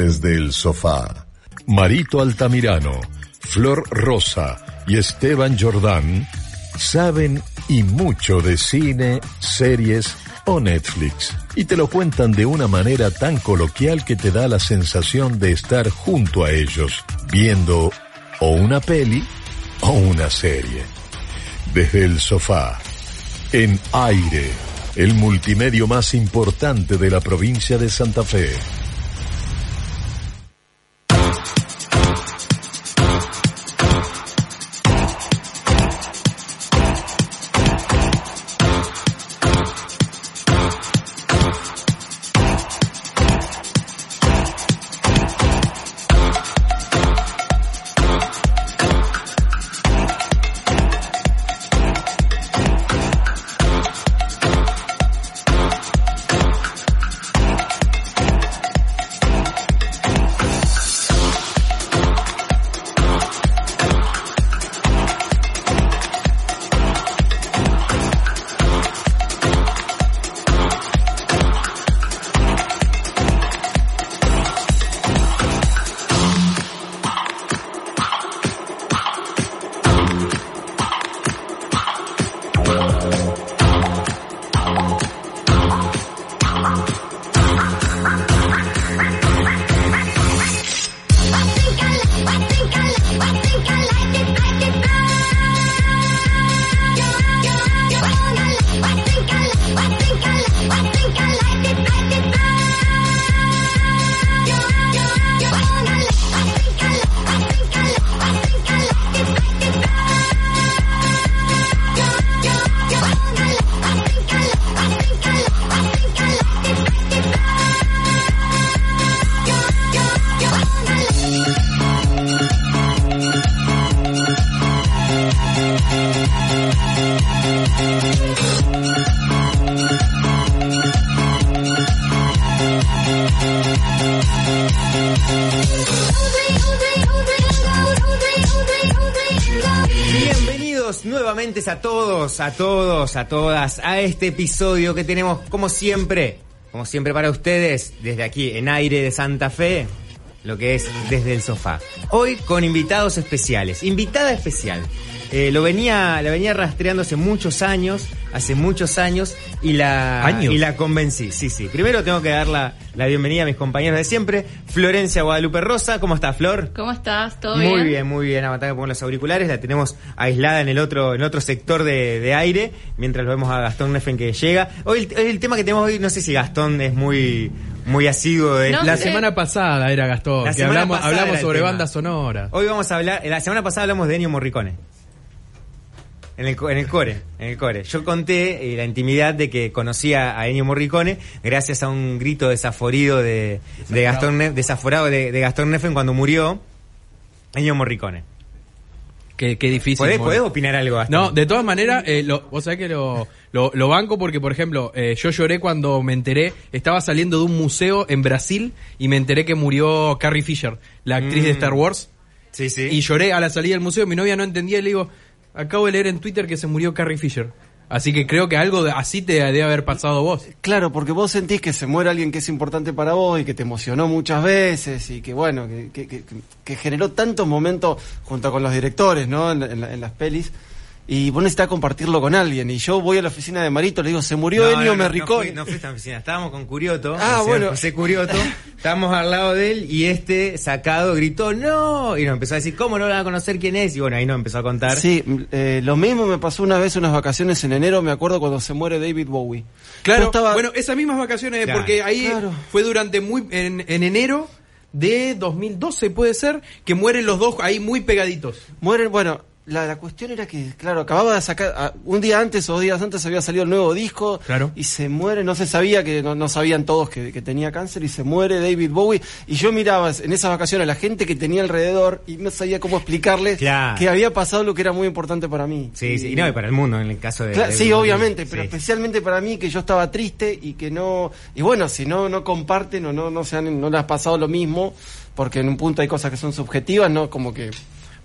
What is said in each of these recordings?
desde el sofá. Marito Altamirano, Flor Rosa y Esteban Jordán saben y mucho de cine, series o Netflix y te lo cuentan de una manera tan coloquial que te da la sensación de estar junto a ellos, viendo o una peli o una serie. Desde el sofá, en aire, el multimedio más importante de la provincia de Santa Fe. A todos, a todas, a este episodio que tenemos como siempre, como siempre para ustedes, desde aquí en aire de Santa Fe, lo que es desde el sofá. Hoy con invitados especiales, invitada especial. Eh, lo venía, la venía rastreando hace muchos años, hace muchos años, y la, ¿Años? y la convencí. Sí, sí. Primero tengo que dar la, la bienvenida a mis compañeros de siempre. Florencia Guadalupe Rosa, ¿cómo estás, Flor? ¿Cómo estás? ¿Todo Muy bien? bien, muy bien. Aguantá que pongo los auriculares. La tenemos aislada en el otro, en otro sector de, de aire, mientras lo vemos a Gastón Neffen que llega. Hoy el, el tema que tenemos hoy, no sé si Gastón es muy, muy asiduo de No La sé. semana pasada era Gastón, La que hablamos, hablamos sobre bandas sonoras. Hoy vamos a hablar, la semana pasada hablamos de Ennio Morricone. En el, en el core, en el core. Yo conté eh, la intimidad de que conocía a Ennio Morricone gracias a un grito desaforido de, de Gastón Ne- desaforado de, de Gastón Neffen cuando murió Ennio Morricone. Qué, qué difícil. ¿Podés, opinar algo, Gastón? No, de todas maneras, eh, lo, vos sabés que lo, lo, lo banco porque, por ejemplo, eh, yo lloré cuando me enteré, estaba saliendo de un museo en Brasil y me enteré que murió Carrie Fisher, la actriz de Mm. Star Wars. Sí, sí. Y lloré a la salida del museo, mi novia no entendía y le digo, acabo de leer en Twitter que se murió Carrie Fisher. Así que creo que algo así te debe haber pasado vos. Claro, porque vos sentís que se muere alguien que es importante para vos y que te emocionó muchas veces y que bueno, que, generó tantos momentos junto con los directores, ¿no? En, en en las pelis. Y vos necesitas compartirlo con alguien. Y yo voy a la oficina de Marito, le digo, se murió No, Ennio no, no. No, fui- no fuiste a la oficina, estábamos con Curioto, Ah, bueno. José Curioto, estábamos al lado de él y este sacado gritó ¡No! Y nos empezó a decir, ¿cómo no van a conocer quién es? Y bueno, ahí nos empezó a contar. Sí, eh, lo mismo me pasó una vez unas vacaciones en enero, me acuerdo cuando se muere David Bowie. Claro, estaba- bueno, esas mismas vacaciones, Claro. porque ahí Claro. fue durante muy, en, en enero de 2012 puede ser, que mueren los dos ahí muy pegaditos. Mueren, bueno, la, la cuestión era que, claro, acababa de sacar, un día antes o dos días antes había salido el nuevo disco. Claro. Y se muere, no se sabía, que no, no sabían todos que, que tenía cáncer, y se muere David Bowie. Y yo miraba en esas vacaciones a la gente que tenía alrededor y no sabía cómo explicarles Claro. que había pasado lo que era muy importante para mí. Sí, sí, y no, y para el mundo en el caso de... Sí, obviamente, pero sí. especialmente para mí que yo estaba triste y que no y bueno, si no no comparten o no no se han, no le has pasado lo mismo, porque en un punto hay cosas que son subjetivas, no como que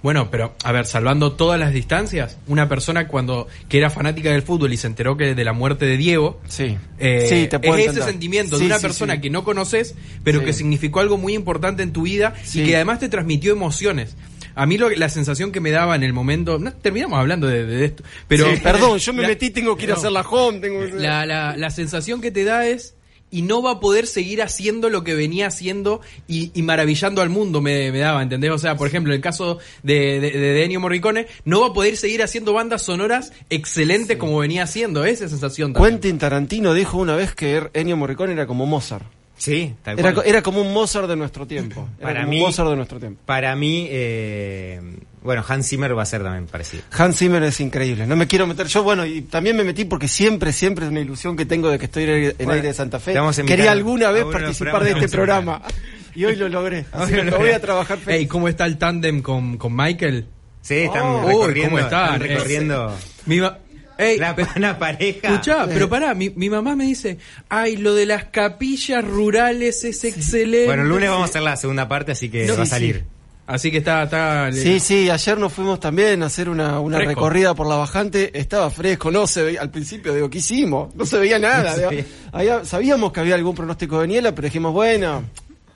Bueno, pero a ver, salvando todas las distancias, una persona cuando que era fanática del fútbol y se enteró que de la muerte de Diego, Sí. eh, Sí, te puedo es ese sentimiento Sí, de una sí, persona que no conoces, pero que significó algo muy importante en tu vida y que además te transmitió emociones. A mí lo, la sensación que me daba en el momento, no, terminamos hablando de, de esto, pero Sí, perdón, yo me La- metí, tengo que ir a hacer la home. Tengo que- la, la, la sensación que te da es y no va a poder seguir haciendo lo que venía haciendo y, y maravillando al mundo me, me daba, ¿entendés? O sea, por ejemplo, en el caso de, de, de Ennio Morricone, no va a poder seguir haciendo bandas sonoras excelentes como venía haciendo, esa sensación también. Quentin Tarantino dijo una vez que Ennio Morricone era como Mozart. Sí, tal Era, cual. era como un Mozart de nuestro tiempo. Era Para como mí- un Mozart de nuestro tiempo. Para mí, eh, bueno, Hans Zimmer va a ser también parecido. Hans Zimmer es increíble. No me quiero meter. Yo, bueno, y también me metí porque siempre, siempre es una ilusión que tengo de que estoy en Bueno, aire de Santa Fe. Quería alguna vez participar de este programa. Y hoy lo logré. Así Hoy que lo voy a trabajar feliz. Ey, ¿cómo está el tándem con, con Michael? Sí, están Oh, recorriendo. ¿cómo están? están recorriendo Ey, la, una pareja. Escuchá, pero pará, mi, mi mamá me dice, ay, lo de las capillas rurales es excelente. Bueno, el lunes vamos a hacer la segunda parte, así que No, va a salir. sí. Así que está, está. Sí, sí, ayer nos fuimos también a hacer una, una recorrida por la bajante, estaba fresco, no se veía, al principio digo, ¿qué hicimos? No se veía nada, No se digo, veía. había- sabíamos que había algún pronóstico de niebla, pero dijimos, bueno,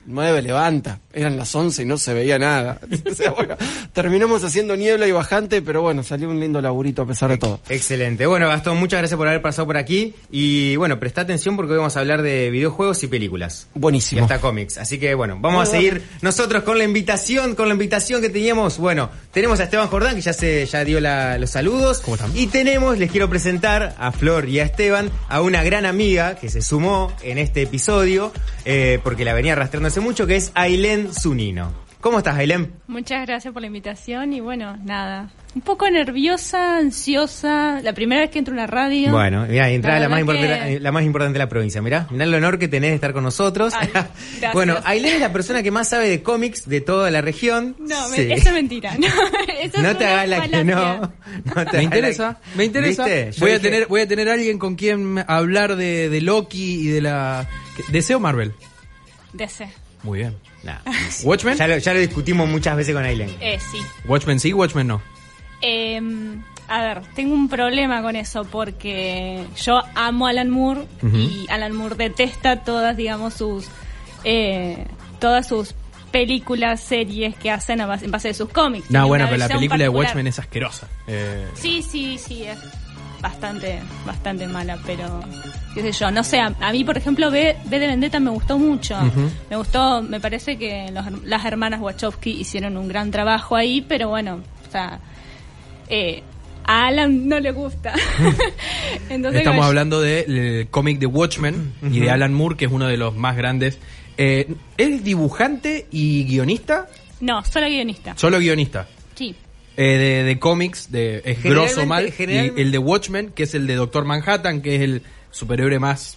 9 levanta, eran las 11 y no se veía nada. O sea, bueno, terminamos haciendo niebla y bajante, pero bueno, salió un lindo laburito a pesar de todo. Excelente. Bueno, Gastón, muchas gracias por haber pasado por aquí. Y bueno, presta atención porque hoy vamos a hablar de videojuegos y películas. Y Buenísimo. hasta cómics. Así que bueno, vamos a seguir nosotros con la invitación, con la invitación que teníamos. Bueno, tenemos a Esteban Jordán, que ya se ya dio la- los saludos. ¿Cómo están? Y tenemos, les quiero presentar a Flor y a Esteban, a una gran amiga que se sumó en este episodio, eh, porque la venía arrastrando hace mucho, que es Ailén Zunino. ¿Cómo estás, Ailén? Muchas gracias por la invitación y bueno, nada. Un poco nerviosa, ansiosa. La primera vez que entro a una radio. Bueno, mira, entrada la, La más importante, que- la más importante de la provincia. Mirá, mirá el honor que tenés de estar con nosotros. Ay, bueno, Ailén es la persona que más sabe de cómics de toda la región. No, me- Sí. eso es mentira. No, eso es No te una hagas la que no. no te Me interesa, la- me interesa. Voy a dije- tener, voy a tener alguien con quien hablar de, de Loki y de la. Deseo Marvel. DC. Muy bien. Nah. Watchmen. Ya lo, ya lo discutimos muchas veces con Ailén. Eh, sí. Watchmen sí, Watchmen no. Eh, a ver, tengo un problema con eso porque yo amo a Alan Moore y Alan Moore detesta todas, digamos, sus eh, todas sus películas, series que hacen a base, en base de sus cómics. No, bueno, pero la película de. Watchmen es asquerosa. Eh, Sí, sí, sí, es bastante, bastante mala, pero qué sé yo, no sé, a, a mí por ejemplo B, B de Vendetta me gustó mucho, me gustó, me parece que los- las hermanas Wachowski hicieron un gran trabajo ahí, pero bueno, o sea, eh, a Alan no le gusta. Entonces, Estamos hablando del cómic de Watchmen y de Alan Moore, que es uno de los más grandes. Eh, ¿Es dibujante y guionista? No, solo guionista. Solo guionista. Sí. Eh, de, de cómics, de, es grosso mal. Y el de Watchmen, que es el de Doctor Manhattan, que es el superhéroe más.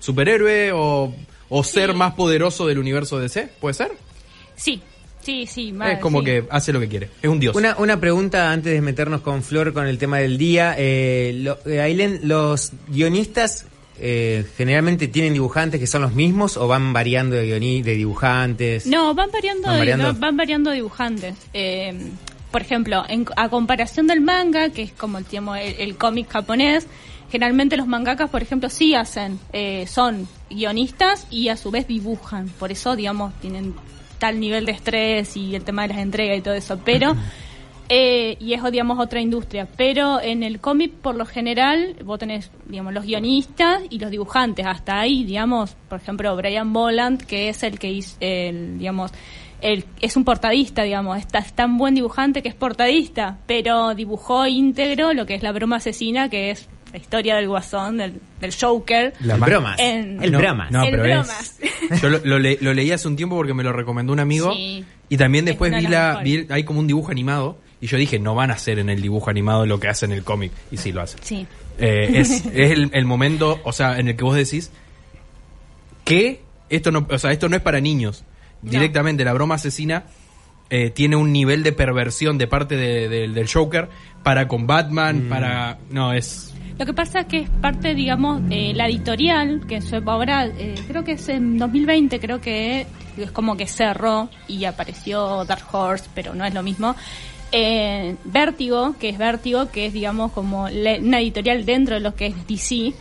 superhéroe o, o ser más poderoso del universo DC, ¿puede ser? Sí, sí, sí. mal, es como sí. que hace lo que quiere. Es un dios. Una, una pregunta antes de meternos con Flor con el tema del día. Eh, lo- eh, Ailén, ¿los guionistas eh, generalmente tienen dibujantes que son los mismos o van variando de, de dibujantes? No, van variando, ¿Van de- variando? van variando dibujantes. Por ejemplo, en- a comparación del manga, que es como el, el, el cómic japonés, generalmente los mangakas, por ejemplo, sí hacen, eh, son guionistas y a su vez dibujan. Por eso, digamos, tienen tal nivel de estrés y el tema de las entregas y todo eso. Pero, eh, y es, digamos, otra industria. Pero en el cómic, por lo general, vos tenés, digamos, los guionistas y los dibujantes. Hasta ahí, digamos, por ejemplo, Brian Boland, que es el que hizo, el, digamos, el, es un portadista, digamos, está, es tan buen dibujante que es portadista, pero dibujó íntegro lo que es la broma asesina, que es la historia del guasón, del, del Joker. El bromas. En- el no, bromas. No, El pero bromas. es. Yo lo, lo le- lo leí hace un tiempo porque me lo recomendó un amigo. Sí. Y también Es después vi de las la. vi hay como un dibujo animado. Y yo dije, no van a hacer en el dibujo animado lo que hacen en el cómic. Y sí lo hacen. Sí. Eh, es es el, el momento, o sea, en el que vos decís que esto no, o sea, esto no es para niños. No. Directamente, la broma asesina eh, tiene un nivel de perversión de parte de- de- del Joker para con Batman, para... No, es... Lo que pasa es que es parte, digamos, eh, la editorial, que su- ahora eh, creo que es en 2020, creo que es como que cerró y apareció Dark Horse, pero no es lo mismo. Eh, Vértigo, que es Vértigo, que es, digamos, como una editorial dentro de lo que es DC,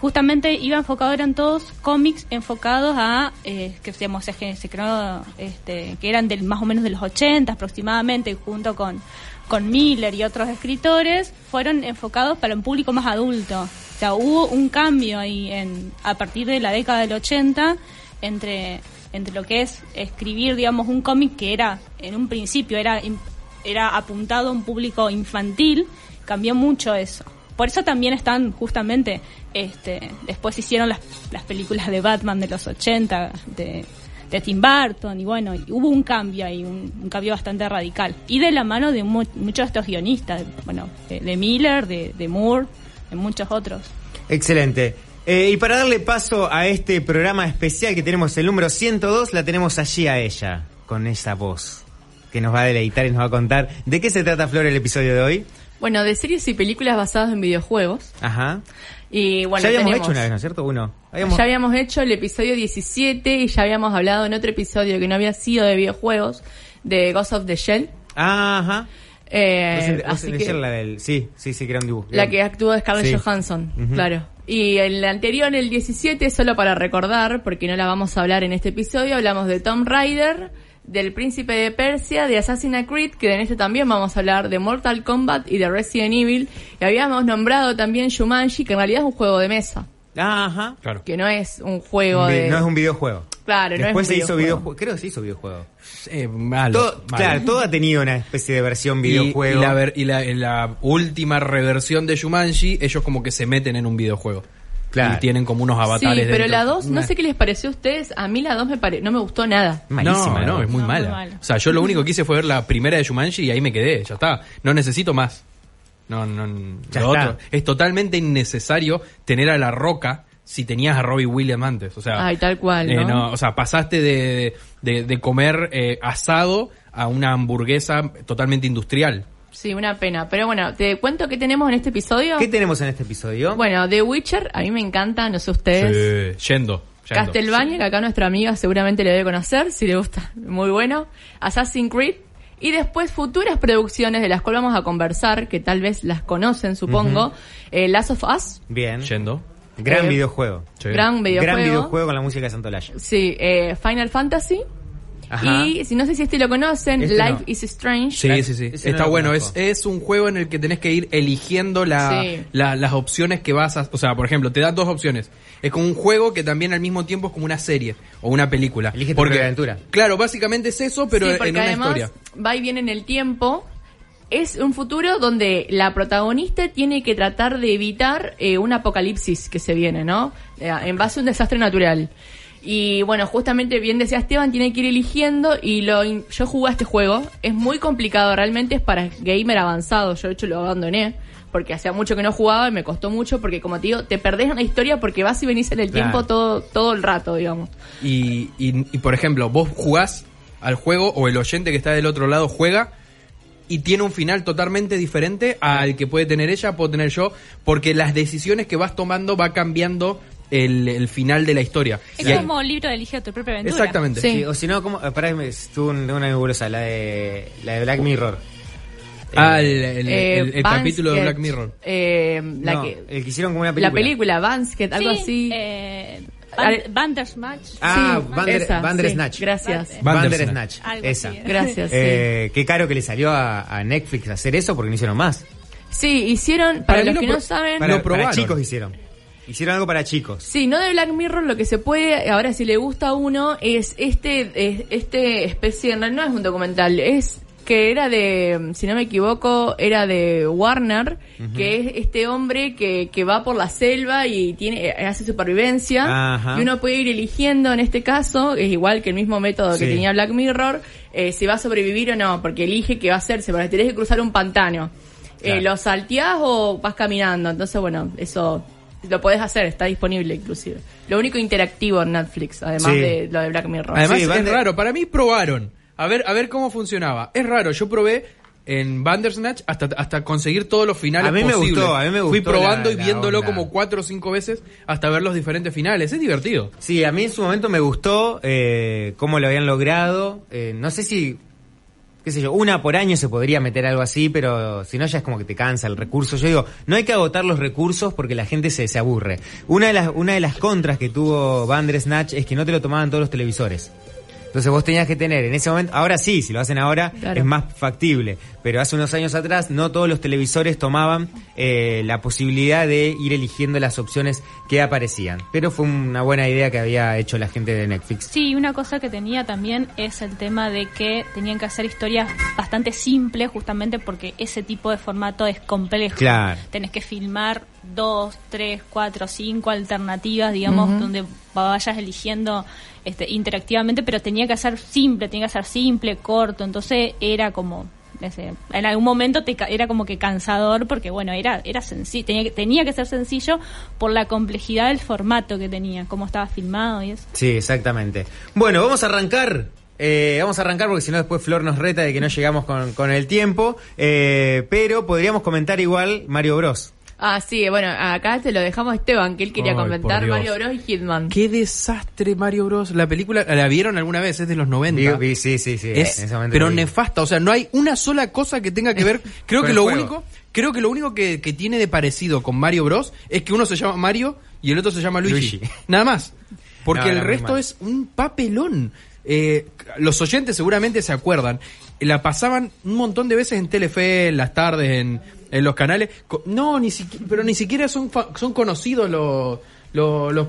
justamente iba enfocado, eran todos cómics enfocados a, eh, que digamos, se, se creó, este, que eran del, más o menos de los 80 aproximadamente, junto con, con Miller y otros escritores, fueron enfocados para un público más adulto. O sea, hubo un cambio ahí en, a partir de la década del 80 entre, entre lo que es escribir, digamos, un cómic que era, en un principio, era, era apuntado a un público infantil, cambió mucho eso. Por eso también están justamente, este, después hicieron las, las películas de Batman de los 80, de, de Tim Burton, y bueno, hubo un cambio ahí, un, cambio bastante radical. Y de la mano de mu- muchos de estos guionistas, bueno, de, Miller, de, de Moore, de muchos otros. Excelente. Eh, y para darle paso a este programa especial que tenemos el número 102, la tenemos allí a ella, con esa voz, que nos va a deleitar y nos va a contar de qué se trata, Flor, el episodio de hoy. Bueno, de series y películas basadas en videojuegos. Ajá. Y bueno, ya habíamos tenemos- hecho una vez, ¿no es cierto? Uno. Habíamos- Ya habíamos hecho el episodio 17 y ya habíamos hablado en otro episodio que no había sido de videojuegos, de Ghost of the Shell. Ajá. Eh, que, ayer la del... Sí, sí, sí, que era un dibujo. la que actuó Scarlett Sí. Johansson, claro. Y el anterior, el 17, solo para recordar, porque no la vamos a hablar en este episodio, hablamos de Tomb Raider, del Príncipe de Persia, de Assassin's Creed, que en este también vamos a hablar de Mortal Kombat y de Resident Evil. Y habíamos nombrado también Shumanji, que en realidad es un juego de mesa, Ajá. Claro. que no es un juego de... No es un videojuego. Claro, no es se hizo videojuego. videojuego. Creo que se hizo videojuego. Eh, malo, Todo, malo. claro, todo ha tenido una especie de versión videojuego. Y, la, ver- y la- en la última reversión de Shumanji, ellos como que se meten en un videojuego. Claro. Y tienen como unos Sí, avatares pero dentro. la 2, no sé qué les pareció a ustedes, a mí la 2 me pare... no me gustó nada. Malísima, no, no, es muy No, muy mala. O sea, yo lo único que hice fue ver la primera de Shumanji y ahí me quedé, ya está. No necesito más. No, no, Ya lo está. otro. Es totalmente innecesario tener a la roca si tenías a Robbie Williams antes. O sea, Ay, tal cual, eh, ¿no? o sea, pasaste de, de, de comer eh, asado a una hamburguesa totalmente industrial. Sí, una pena. Pero bueno, te cuento qué tenemos en este episodio. ¿Qué tenemos en este episodio? Bueno, The Witcher, a mí me encanta, no sé ustedes. Sí, yendo. yendo. Castlevania, que acá nuestra amiga seguramente le debe conocer, si le gusta, muy bueno. Assassin's Creed. Y después futuras producciones de las cuales vamos a conversar, que tal vez las conocen, supongo. Eh, Last of Us, Bien. Yendo. Gran Eh, videojuego. Sí. gran videojuego. Gran videojuego con la música de Santolaya. Sí, eh, Final Fantasy. Ajá. Y si no sé si este lo conocen, Este Life no. is Strange. Sí, sí, sí. Ese Está bueno. Es, es un juego en el que tenés que ir eligiendo la, Sí. la- las opciones que vas a... O sea, por ejemplo, te da dos opciones. Es como un juego que también al mismo tiempo es como una serie o una película. Elige tu propia aventura. Claro, básicamente es eso, pero Sí, en porque una además historia. va y viene en el tiempo. Es un futuro donde la protagonista tiene que tratar de evitar eh, un apocalipsis que se viene, ¿no? Eh, en base a un desastre natural. Y bueno, justamente bien decía Esteban, tiene que ir eligiendo y lo yo jugué a este juego. Es muy complicado, realmente es para gamer avanzado. Yo de hecho lo abandoné porque hacía mucho que no jugaba y me costó mucho porque como te digo, te perdés una historia porque vas y venís en el Claro. tiempo todo, todo el rato, digamos. Y, y, y, por ejemplo, vos jugás al juego o el oyente que está del otro lado juega y tiene un final totalmente diferente al que puede tener ella, puedo tener yo, porque las decisiones que vas tomando va cambiando el, el final de la historia. Es Y hay- como libro de elige tu propia aventura. Exactamente. Sí. Sí, o si no, ¿cómo? eh, Pará, me estuvo un- una nebulosa, la de, la de Black Mirror. Ah, el, Eh, el- Eh, el- el capítulo de Black Mirror. eh, la, no, que, el que hicieron como una película. la película, Banksket, algo Sí, así. Eh, Bandersnatch. Ah, Sí, Bander- esa, Bandersnatch. sí, gracias. Bandersnatch. Esa. Gracias, sí. Eh, qué caro que le salió a, a Netflix hacer eso porque no hicieron más. Sí, hicieron, para, los lo que pro- no saben, Para, Lo probaron. para chicos hicieron. Hicieron algo para chicos. sí, no de Black Mirror, lo que se puede, ahora si le gusta a uno, es este, es- este especie, no no es un documental, es que era de, si no me equivoco, era de Warner, que es este hombre que, que va por la selva y tiene eh, hace supervivencia, Ajá. y uno puede ir eligiendo, en este caso, es igual que el mismo método que tenía Black Mirror, eh, si va a sobrevivir o no, porque elige qué va a hacerse, porque tenés que cruzar un pantano. Eh, Claro. ¿Lo salteás o vas caminando? Entonces, bueno, eso lo podés hacer, está disponible inclusive. Lo único interactivo en Netflix, además Sí. de lo de Black Mirror. Además Sí, es raro, para mí probaron. A ver, a ver cómo funcionaba. Es raro, yo probé en Bandersnatch hasta, hasta conseguir todos los finales A mí me posibles. gustó, a mí me Fui gustó probando la- y la viéndolo onda. como cuatro o cinco veces hasta ver los diferentes finales. Es divertido. Sí, a mí en su momento me gustó eh, cómo lo habían logrado. Eh, no sé si, qué sé yo, una por año se podría meter algo así, pero si no ya es como que te cansa el recurso. Yo digo, no hay que agotar los recursos porque la gente se, se aburre. Una de las, una de las contras que tuvo Bandersnatch es que no te lo tomaban todos los televisores. Entonces vos tenías que tener en ese momento, ahora sí, si lo hacen ahora Claro. es más factible, pero hace unos años atrás no todos los televisores tomaban eh, la posibilidad de ir eligiendo las opciones que aparecían. Pero fue una buena idea que había hecho la gente de Netflix. Sí, una cosa que tenía también es el tema de que tenían que hacer historias bastante simples, justamente porque ese tipo de formato es complejo. Claro. Tenés que filmar dos, tres, cuatro, cinco alternativas, digamos, donde vayas eligiendo este, interactivamente, pero tenía que ser simple, tenía que ser simple, corto, entonces era como en algún momento te era como que cansador porque bueno era era sencillo tenía que, tenía que ser sencillo por la complejidad del formato que tenía cómo estaba filmado y eso Sí, exactamente. Bueno, vamos a arrancar. eh, vamos a arrancar porque si no después Flor nos reta de que no llegamos con, con el tiempo. eh, pero podríamos comentar igual Mario Bros. Ah, sí, bueno, acá te lo dejamos a Esteban, que él quería Ay, comentar. Mario Bros y Hitman. Qué desastre Mario Bros. La película, ¿la vieron alguna vez? Es de los 90. Vi- vi- sí, sí, sí. es en ese momento pero nefasta, o sea, no hay una sola cosa que tenga que ver. Creo que lo juego. único, creo que lo único que, que tiene de parecido con Mario Bros es que uno se llama Mario y el otro se llama Luigi. Luigi. Nada más. Porque No, el resto es un papelón. Eh, los oyentes seguramente se acuerdan. La pasaban un montón de veces en Telefe, en las tardes, en, en los canales. No, ni siquiera, pero ni siquiera son, son conocidos los, los, los,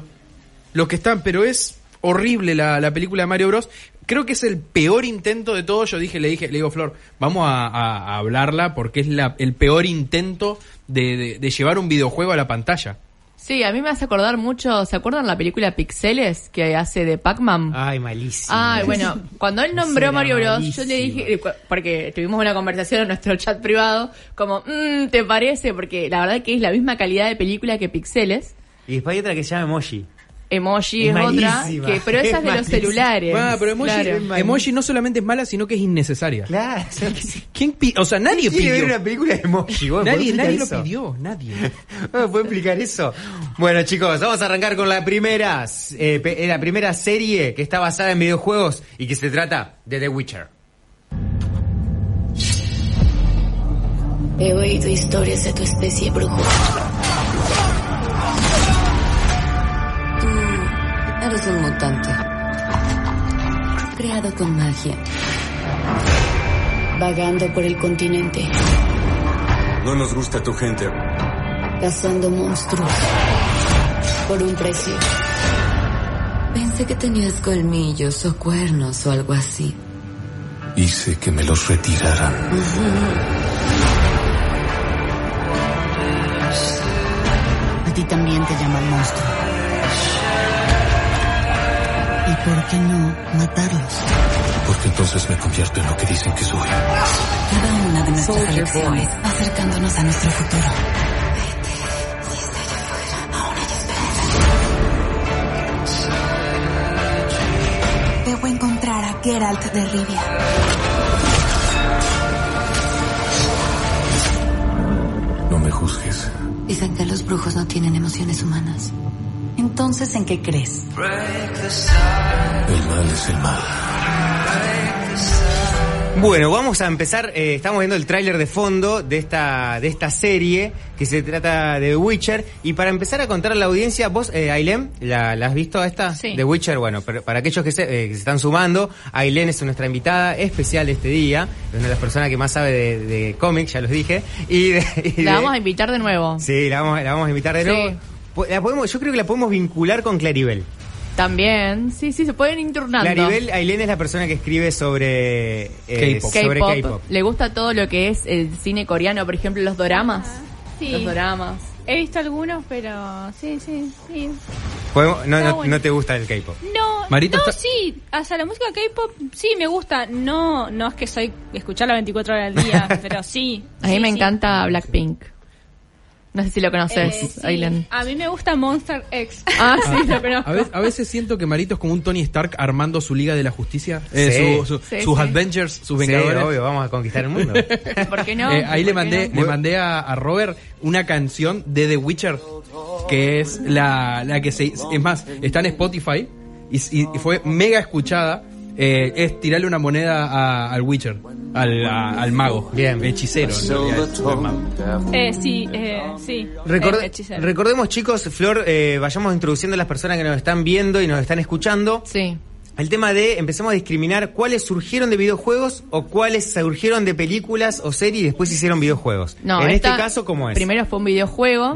los que están, pero es horrible la, la película de Mario Bros. Creo que es el peor intento de todo. Yo dije, le dije, le digo, Flor, vamos a, hablarla porque es la, el peor intento de- de llevar un videojuego a la pantalla. Sí, a mí me hace acordar mucho, ¿se acuerdan la película Pixeles que hace de Pac-Man? Ay, malísimo. Ay, bueno, cuando él nombró Mario Bros, yo le dije, porque tuvimos una conversación en nuestro chat privado, como, mmm, ¿te parece? Porque la verdad que es la misma calidad de película que Pixeles. Y después hay otra que se llama Emoji. Emoji Es es, otra, que, pero esa es es de los celulares. Ah, pero emoji, Claro. emoji no solamente es mala, sino que es innecesaria. Claro. ¿Quién o sea, nadie ¿Quién pidió. ver una película de Emoji? ¿Vos podés Nadie, nadie lo pidió, nadie. ¿Me puede explicar eso? Bueno, chicos, vamos a arrancar con la primera, eh, eh, la primera serie que está basada en videojuegos y que se trata de The Witcher. He oído historias de tu especie, brujo. Eres un mutante. Creado con magia. Vagando por el continente, No nos gusta tu gente. cazando monstruos. Por un precio. Pensé que tenías colmillos o cuernos o algo así. Hice que me los retiraran. A ti también te llaman monstruo. ¿Y por qué no matarlos? Porque entonces me convierto en lo que dicen que soy. Cada una de nuestras elecciones acercándonos a nuestro futuro. Vete, y está allá afuera. Aún hay esperanza. Debo encontrar a Geralt de Rivia. No me juzgues. Dicen que los brujos no tienen emociones humanas. Entonces, ¿en qué crees? El mal es el mal. Bueno, vamos a empezar. eh, estamos viendo el tráiler de fondo de esta de esta serie que se trata de The Witcher. Y para empezar a contar a la audiencia, vos, eh, Ailén, ¿la, la has visto a esta? Sí. The Witcher, bueno, pero para aquellos que se, eh, que se están sumando, Ailén es nuestra invitada especial este día. Es una de las personas que más sabe de, de cómics, ya los dije. Y de- y La de- vamos a invitar de nuevo. Sí, la vamos, la vamos a invitar de Sí. nuevo. La podemos, yo creo que la podemos vincular con Claribel. También, sí, sí, se pueden ir turnando. Claribel, Ailén es la persona que escribe sobre eh, K-pop. Le gusta todo lo que es el cine coreano, por ejemplo, los doramas. Sí. Los doramas. He visto algunos, pero sí, sí, sí. Podemos- no, no, bueno. no te gusta el K-pop. No, Marito no, está- sí, hasta la música K-pop sí me gusta. No, no es que soy escucharla 24 horas al día, pero sí. A mí sí, me sí. encanta Blackpink. No sé si lo conoces, Eh, sí. Aileen. A mí me gusta Monster X. Ah, sí, lo conozco. A veces, a veces siento que Marito es como un Tony Stark armando su Liga de la Justicia, eh, Sí. su- su- Sí, sus sí. Avengers, sus Sí, Vengadores. obvio, vamos a conquistar el mundo. ¿Por qué no? Eh, ahí le ¿Por qué mandé, no? le mandé a, a Robert una canción de The Witcher, que es la, la que se... Es más, está en Spotify y, fue mega escuchada. Eh, es tirarle una moneda a- al Witcher, al, a- al mago, Bien. hechicero. Eh, sí, eh, sí. Eh, hechicero. recordemos, chicos, Flor, eh, vayamos introduciendo a las personas que nos están viendo y nos están escuchando. Sí. El tema de empezamos a discriminar cuáles surgieron de videojuegos o cuáles surgieron de películas o series y después hicieron videojuegos. No, en esta este caso, ¿cómo es? Primero fue un videojuego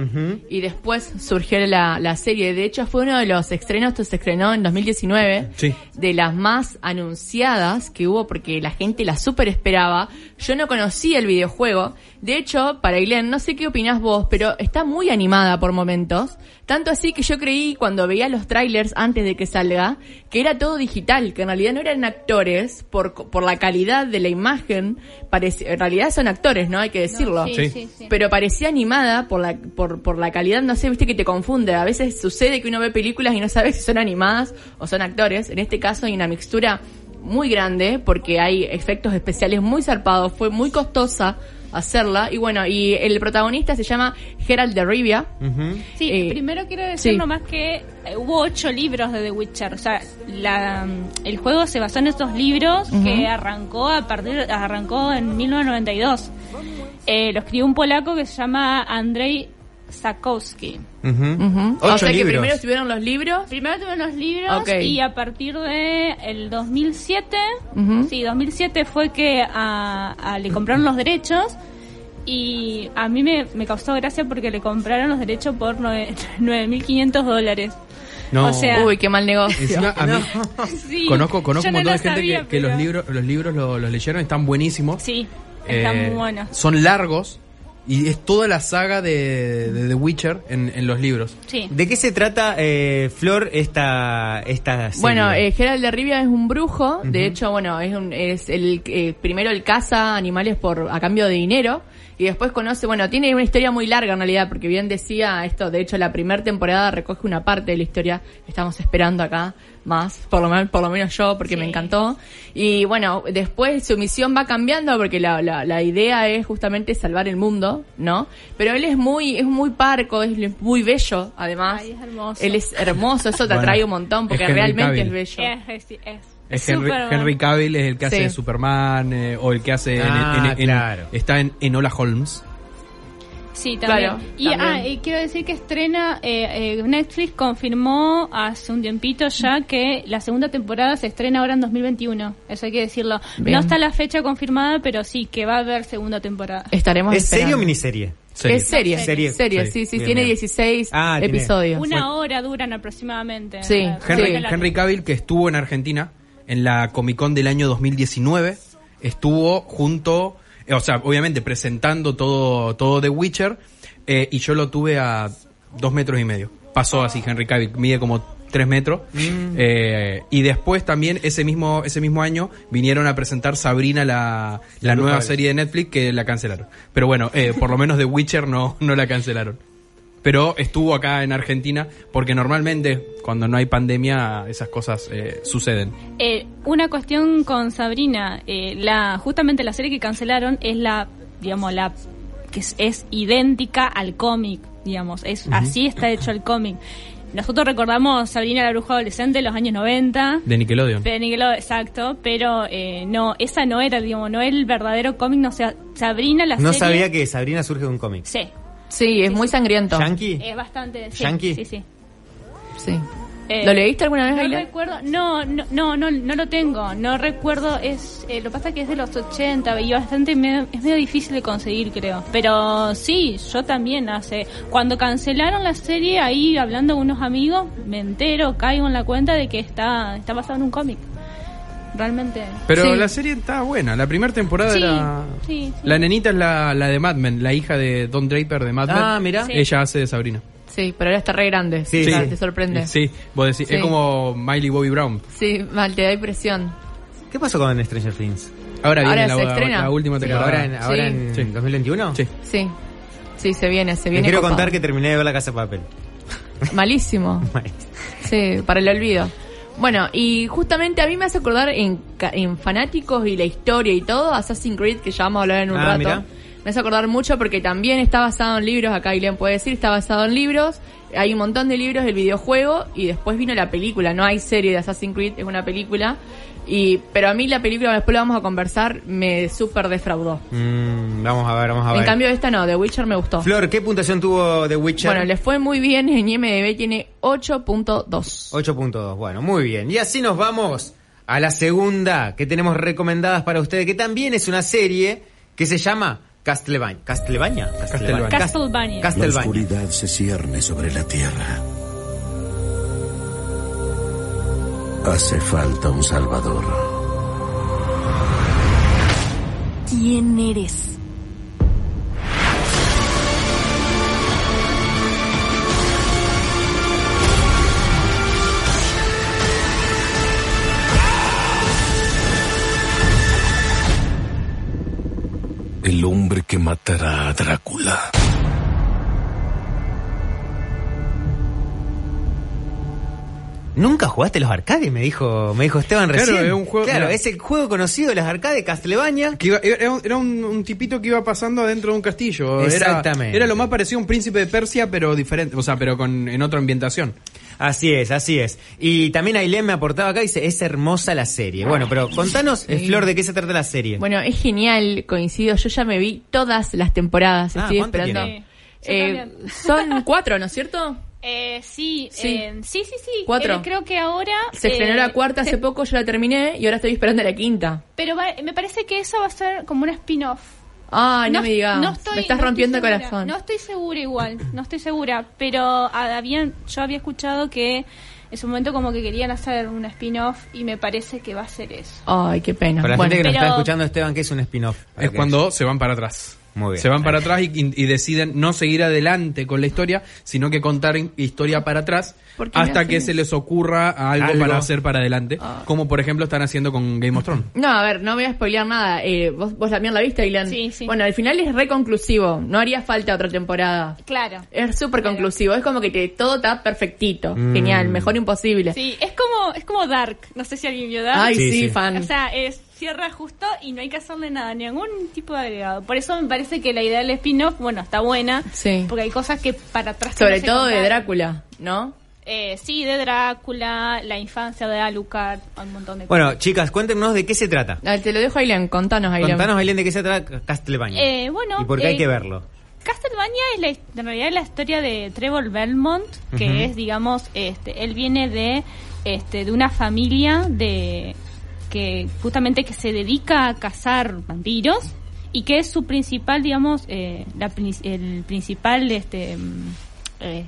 y después surgió la, la serie. De hecho, fue uno de los estrenos, esto se estrenó en 2019, Sí. de las más anunciadas que hubo porque la gente la super esperaba. Yo no conocía el videojuego. De hecho, para Glenn, no sé qué opinás vos, pero está muy animada por momentos. Tanto así que yo creí cuando veía los trailers antes de que salga que era todo digital, que en realidad no eran actores por, por la calidad de la imagen. Parece, en realidad son actores, ¿no? Hay que decirlo. Sí, Sí. sí, sí. Pero parecía animada por la, por, por la calidad, no sé, viste que te confunde. A veces sucede que uno ve películas y no sabe si son animadas o son actores. En este caso hay una mixtura muy grande porque hay efectos especiales muy zarpados. Fue muy costosa hacerla. Y bueno, y el protagonista se llama Gerald de Rivia. Sí, Eh, primero quiero decir sí. nomás que eh, hubo ocho libros de The Witcher. O sea, la, mm, el juego se basó en estos libros que arrancó a partir arrancó en 1992. Eh, lo escribió un polaco que se llama Andrei Sakowski. Ujú. Ocho o sea que primero estuvieron los libros. Primero tuvieron los libros y a partir de el 2007, Ujú. sí, 2007 fue que a, a- le compraron los derechos y a mí me, me causó gracia porque le compraron los derechos por nueve- 9.500 dólares. No. O sea, Uy, qué mal negocio. Encima, a mí, sí, conozco, conozco un no montón de gente sabía, que, que los libros, los libros lo- los leyeron, están buenísimos. Sí, están Eh, muy buenos. Son largos y es toda la saga de, de The Witcher en, en los libros. Sí. ¿De qué se trata, eh, Flor, esta, esta serie? Bueno, eh, Gerald de Rivia es un brujo. De hecho, bueno, es, un, es el eh, primero el caza animales por a cambio de dinero y después conoce, bueno, tiene una historia muy larga en realidad, porque bien decía esto. De hecho, la primera temporada recoge una parte de la historia. Estamos esperando acá más, por lo menos, por lo menos yo, porque Sí. me encantó. Y bueno, después su misión va cambiando porque la, la, la idea es justamente salvar el mundo, ¿no? Pero él es muy, es muy parco, es muy bello, además. Ay, es hermoso. Él es hermoso, eso te Bueno, atrae un montón, porque es Henry realmente Cavill. es bello. Es, es, es, Es Henry. Henry Cavill es el que hace Sí. de Superman eh, o el que hace en- Ah, en- en- claro. está en Enola Holmes. Sí, también. Claro, y, también. ah, y quiero decir que estrena, eh, eh, Netflix confirmó hace un tiempito ya que la segunda temporada se estrena ahora en 2021. Eso hay que decirlo. Bien. No está la fecha confirmada, pero sí que va a haber segunda temporada. Estaremos ¿Es serie esperando. o miniserie? Serie. Es serie, Serie. serie, Sí. sí, sí, Bien, tiene bien. 16 Ah, tiene- episodios. Una hora duran aproximadamente. Sí, Henry, Sí. Henry Cavill, que estuvo en Argentina en la Comic Con del año 2019, estuvo junto, o sea, obviamente presentando todo, todo The Witcher, eh, y yo lo tuve a dos metros y medio. Pasó así, Henry Cavill, mide como tres metros. Eh, y después también, ese mismo, ese mismo año, vinieron a presentar Sabrina, la, la nueva serie de Netflix, que la cancelaron. Pero bueno, eh, por lo menos The Witcher no, no la cancelaron pero estuvo acá en Argentina porque normalmente cuando no hay pandemia esas cosas eh, suceden. Eh, una cuestión con Sabrina, eh, la justamente la serie que cancelaron es la, digamos, la que es, es idéntica al cómic, digamos, es así está hecho el cómic. Nosotros recordamos Sabrina la bruja adolescente de los años 90. De Nickelodeon. De Nickelodeon, exacto, pero eh, no, esa no era, digamos, no era el verdadero cómic, no sea, Sabrina la No serie... sabía que Sabrina surge de un cómic. Sí, Sí, es muy sangriento. ¿Yankee? es bastante... Sí, ¿Yankee? Sí, sí. Sí. Eh, ¿Lo leíste alguna vez, No Aila? recuerdo, no, no, no, no, no lo tengo, no recuerdo, es, eh, lo que pasa es que es de los 80 y bastante, medio- es medio difícil de conseguir creo, pero sí, yo también hace, cuando cancelaron la serie, ahí hablando con unos amigos, me entero, caigo en la cuenta de que está, está basado en un cómic, realmente. Pero Sí. la serie está buena. La primera temporada Sí, era... sí, sí. La nenita es la, la de Mad Men, la hija de Don Draper de Mad Men. Ah, mirá. Sí. Ella hace de Sabrina. Sí, pero ahora está re grande. Sí, Sí, sí. te sorprende. Sí, Sí, vos decís, Sí. es como Miley Bobby Brown. mal, te da impresión. ¿Qué pasó con Stranger Things? Ahora viene Ahora la, se la- estrena. la última Sí. temporada. ¿Ahora en, ahora Sí. en Sí. 2021? Sí. Sí. Sí, se viene, se viene. quiero copado. contar que terminé de ver la casa de papel. Malísimo. Sí, para el olvido. Bueno, y justamente a mí me hace acordar en, en fanáticos y la historia y todo, Assassin's Creed, que ya vamos a hablar en un Ah, rato. mirá. Me hace acordar mucho porque también está basado en libros, acá Ilen puede decir, está basado en libros. Hay un montón de libros del videojuego y después vino la película. No hay serie de Assassin's Creed, es una película. Y, pero a mí la película, después la vamos a conversar, me súper defraudó. Mm, vamos a ver, vamos a ver. En cambio esta no, The Witcher me gustó. Flor, ¿qué puntuación tuvo The Witcher? Bueno, le fue muy bien, en IMDB tiene 8.2. 8.2. Bueno, muy bien. Y así nos vamos a la segunda que tenemos recomendadas para ustedes, que también es una serie que se llama Castlevania. ¿Castlevania? Castlevania. Castlevania. La Castlevania. oscuridad se cierne sobre la tierra. Hace falta un salvador. ¿Quién eres? El hombre que matará a Drácula. Nunca jugaste los arcades, me dijo, me dijo Esteban Claro, recién. es un juego- Claro, mira. es el juego conocido de los arcades Castlevania. Que iba- era un, era un- un tipito que iba pasando adentro de un castillo. Era- Exactamente. Era, lo más parecido a un príncipe de Persia, pero diferente, o sea, pero con en otra ambientación. Así es, así es. Y también Ailén me aportaba acá y dice, es hermosa la serie. Bueno, pero contanos, Flor, ¿de qué se trata la serie? Bueno, es genial, coincido. Yo ya me vi todas las temporadas. Ah, Estoy ¿cuánto esperando. tiene? Sí, yo Eh, son cuatro, ¿no es cierto? Eh, sí, Sí. eh, sí, sí, sí. Cuatro. Eh, creo que ahora... Se eh, estrenó la cuarta se- hace poco, yo la terminé y ahora estoy esperando la quinta. Pero va- me parece que eso va a ser como un spin-off. Ay, no, me digas. no estoy- me estás no estoy rompiendo el segura. corazón. No estoy segura igual, no estoy segura. Pero ah, habían, yo había escuchado que en su momento como que querían hacer un spin-off y me parece que va a ser eso. Ay, qué pena. Para la Bueno, gente que nos pero- está escuchando, Esteban, ¿qué es un spin-off? Es cuando se van para atrás. Muy bien. Se van para atrás y, y- y deciden no seguir adelante con la historia, sino que contar historia para atrás ¿Por qué me hasta que se les ocurra algo, Algo. para hacer para adelante. Ah. Como por ejemplo están haciendo con Game of Thrones. No, a ver, no voy a spoilear nada. Eh, ¿vos, ¿Vos también la viste, Ilan? Sí, sí. Bueno, al final es reconclusivo. No haría falta otra temporada. Claro. Es súper Claro. conclusivo. Es como que te, todo está perfectito. Mm. Genial. Mejor imposible. Sí, es como, es como Dark. No sé si alguien vio Dark. Ay, Sí, sí, sí. fan. O sea, es, cierra justo y no hay que hacerle nada, ningún tipo de agregado. Por eso me parece que la idea del spin-off, bueno, está buena. Sí. Porque hay cosas que para atrás... Sobre no todo de. Drácula, ¿no? Eh, sí, de Drácula, la infancia de Alucard, un montón de Bueno, cosas. chicas, cuéntenos de qué se trata. Ah, te lo dejo, Ailen. Contanos, Ailen. Contanos, Ailén, de qué se trata Castlevania. Eh, bueno, y por qué hay eh, que verlo. Castlevania es la, en realidad la historia de Trevor Belmont, que es, digamos, este, él viene de, este, de una familia de que justamente que se dedica a cazar vampiros y que es su principal, digamos, eh, la el principal, este, eh,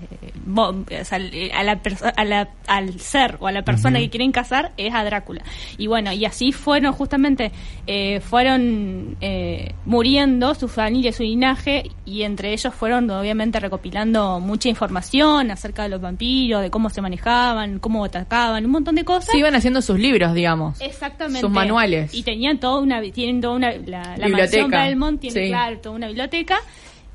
o sea, a la a la- al ser o a la persona que quieren cazar es a Drácula. Y bueno, y así fueron justamente, eh, fueron eh, muriendo su familia, su linaje, y entre ellos fueron obviamente recopilando mucha información acerca de los vampiros, de cómo se manejaban, cómo atacaban, un montón de cosas. Sí, iban haciendo sus libros, digamos. Exactamente. Sus manuales. Y tenían toda una, tienen toda una, la, la Biblioteca. mansión Belmont tiene, Sí. claro, toda una biblioteca.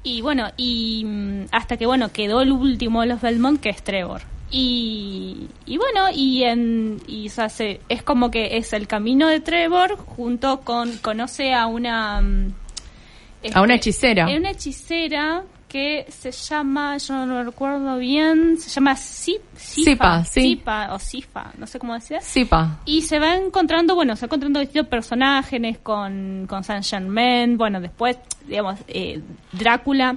Y bueno, y mm, hasta que bueno, quedó el último de los Belmont, que es Trevor. Y, y bueno, y, en, y se- es como que es el camino de Trevor junto con, conoce a una... mm, A una hechicera. Una hechicera que se llama, yo no lo recuerdo bien, se llama Sip- Sipa. Sipa o Sifa, no sé cómo decir. Sipa. Y se va encontrando, bueno, se va encontrando distintos personajes con, con Saint Germain, bueno, después, digamos, eh, Drácula.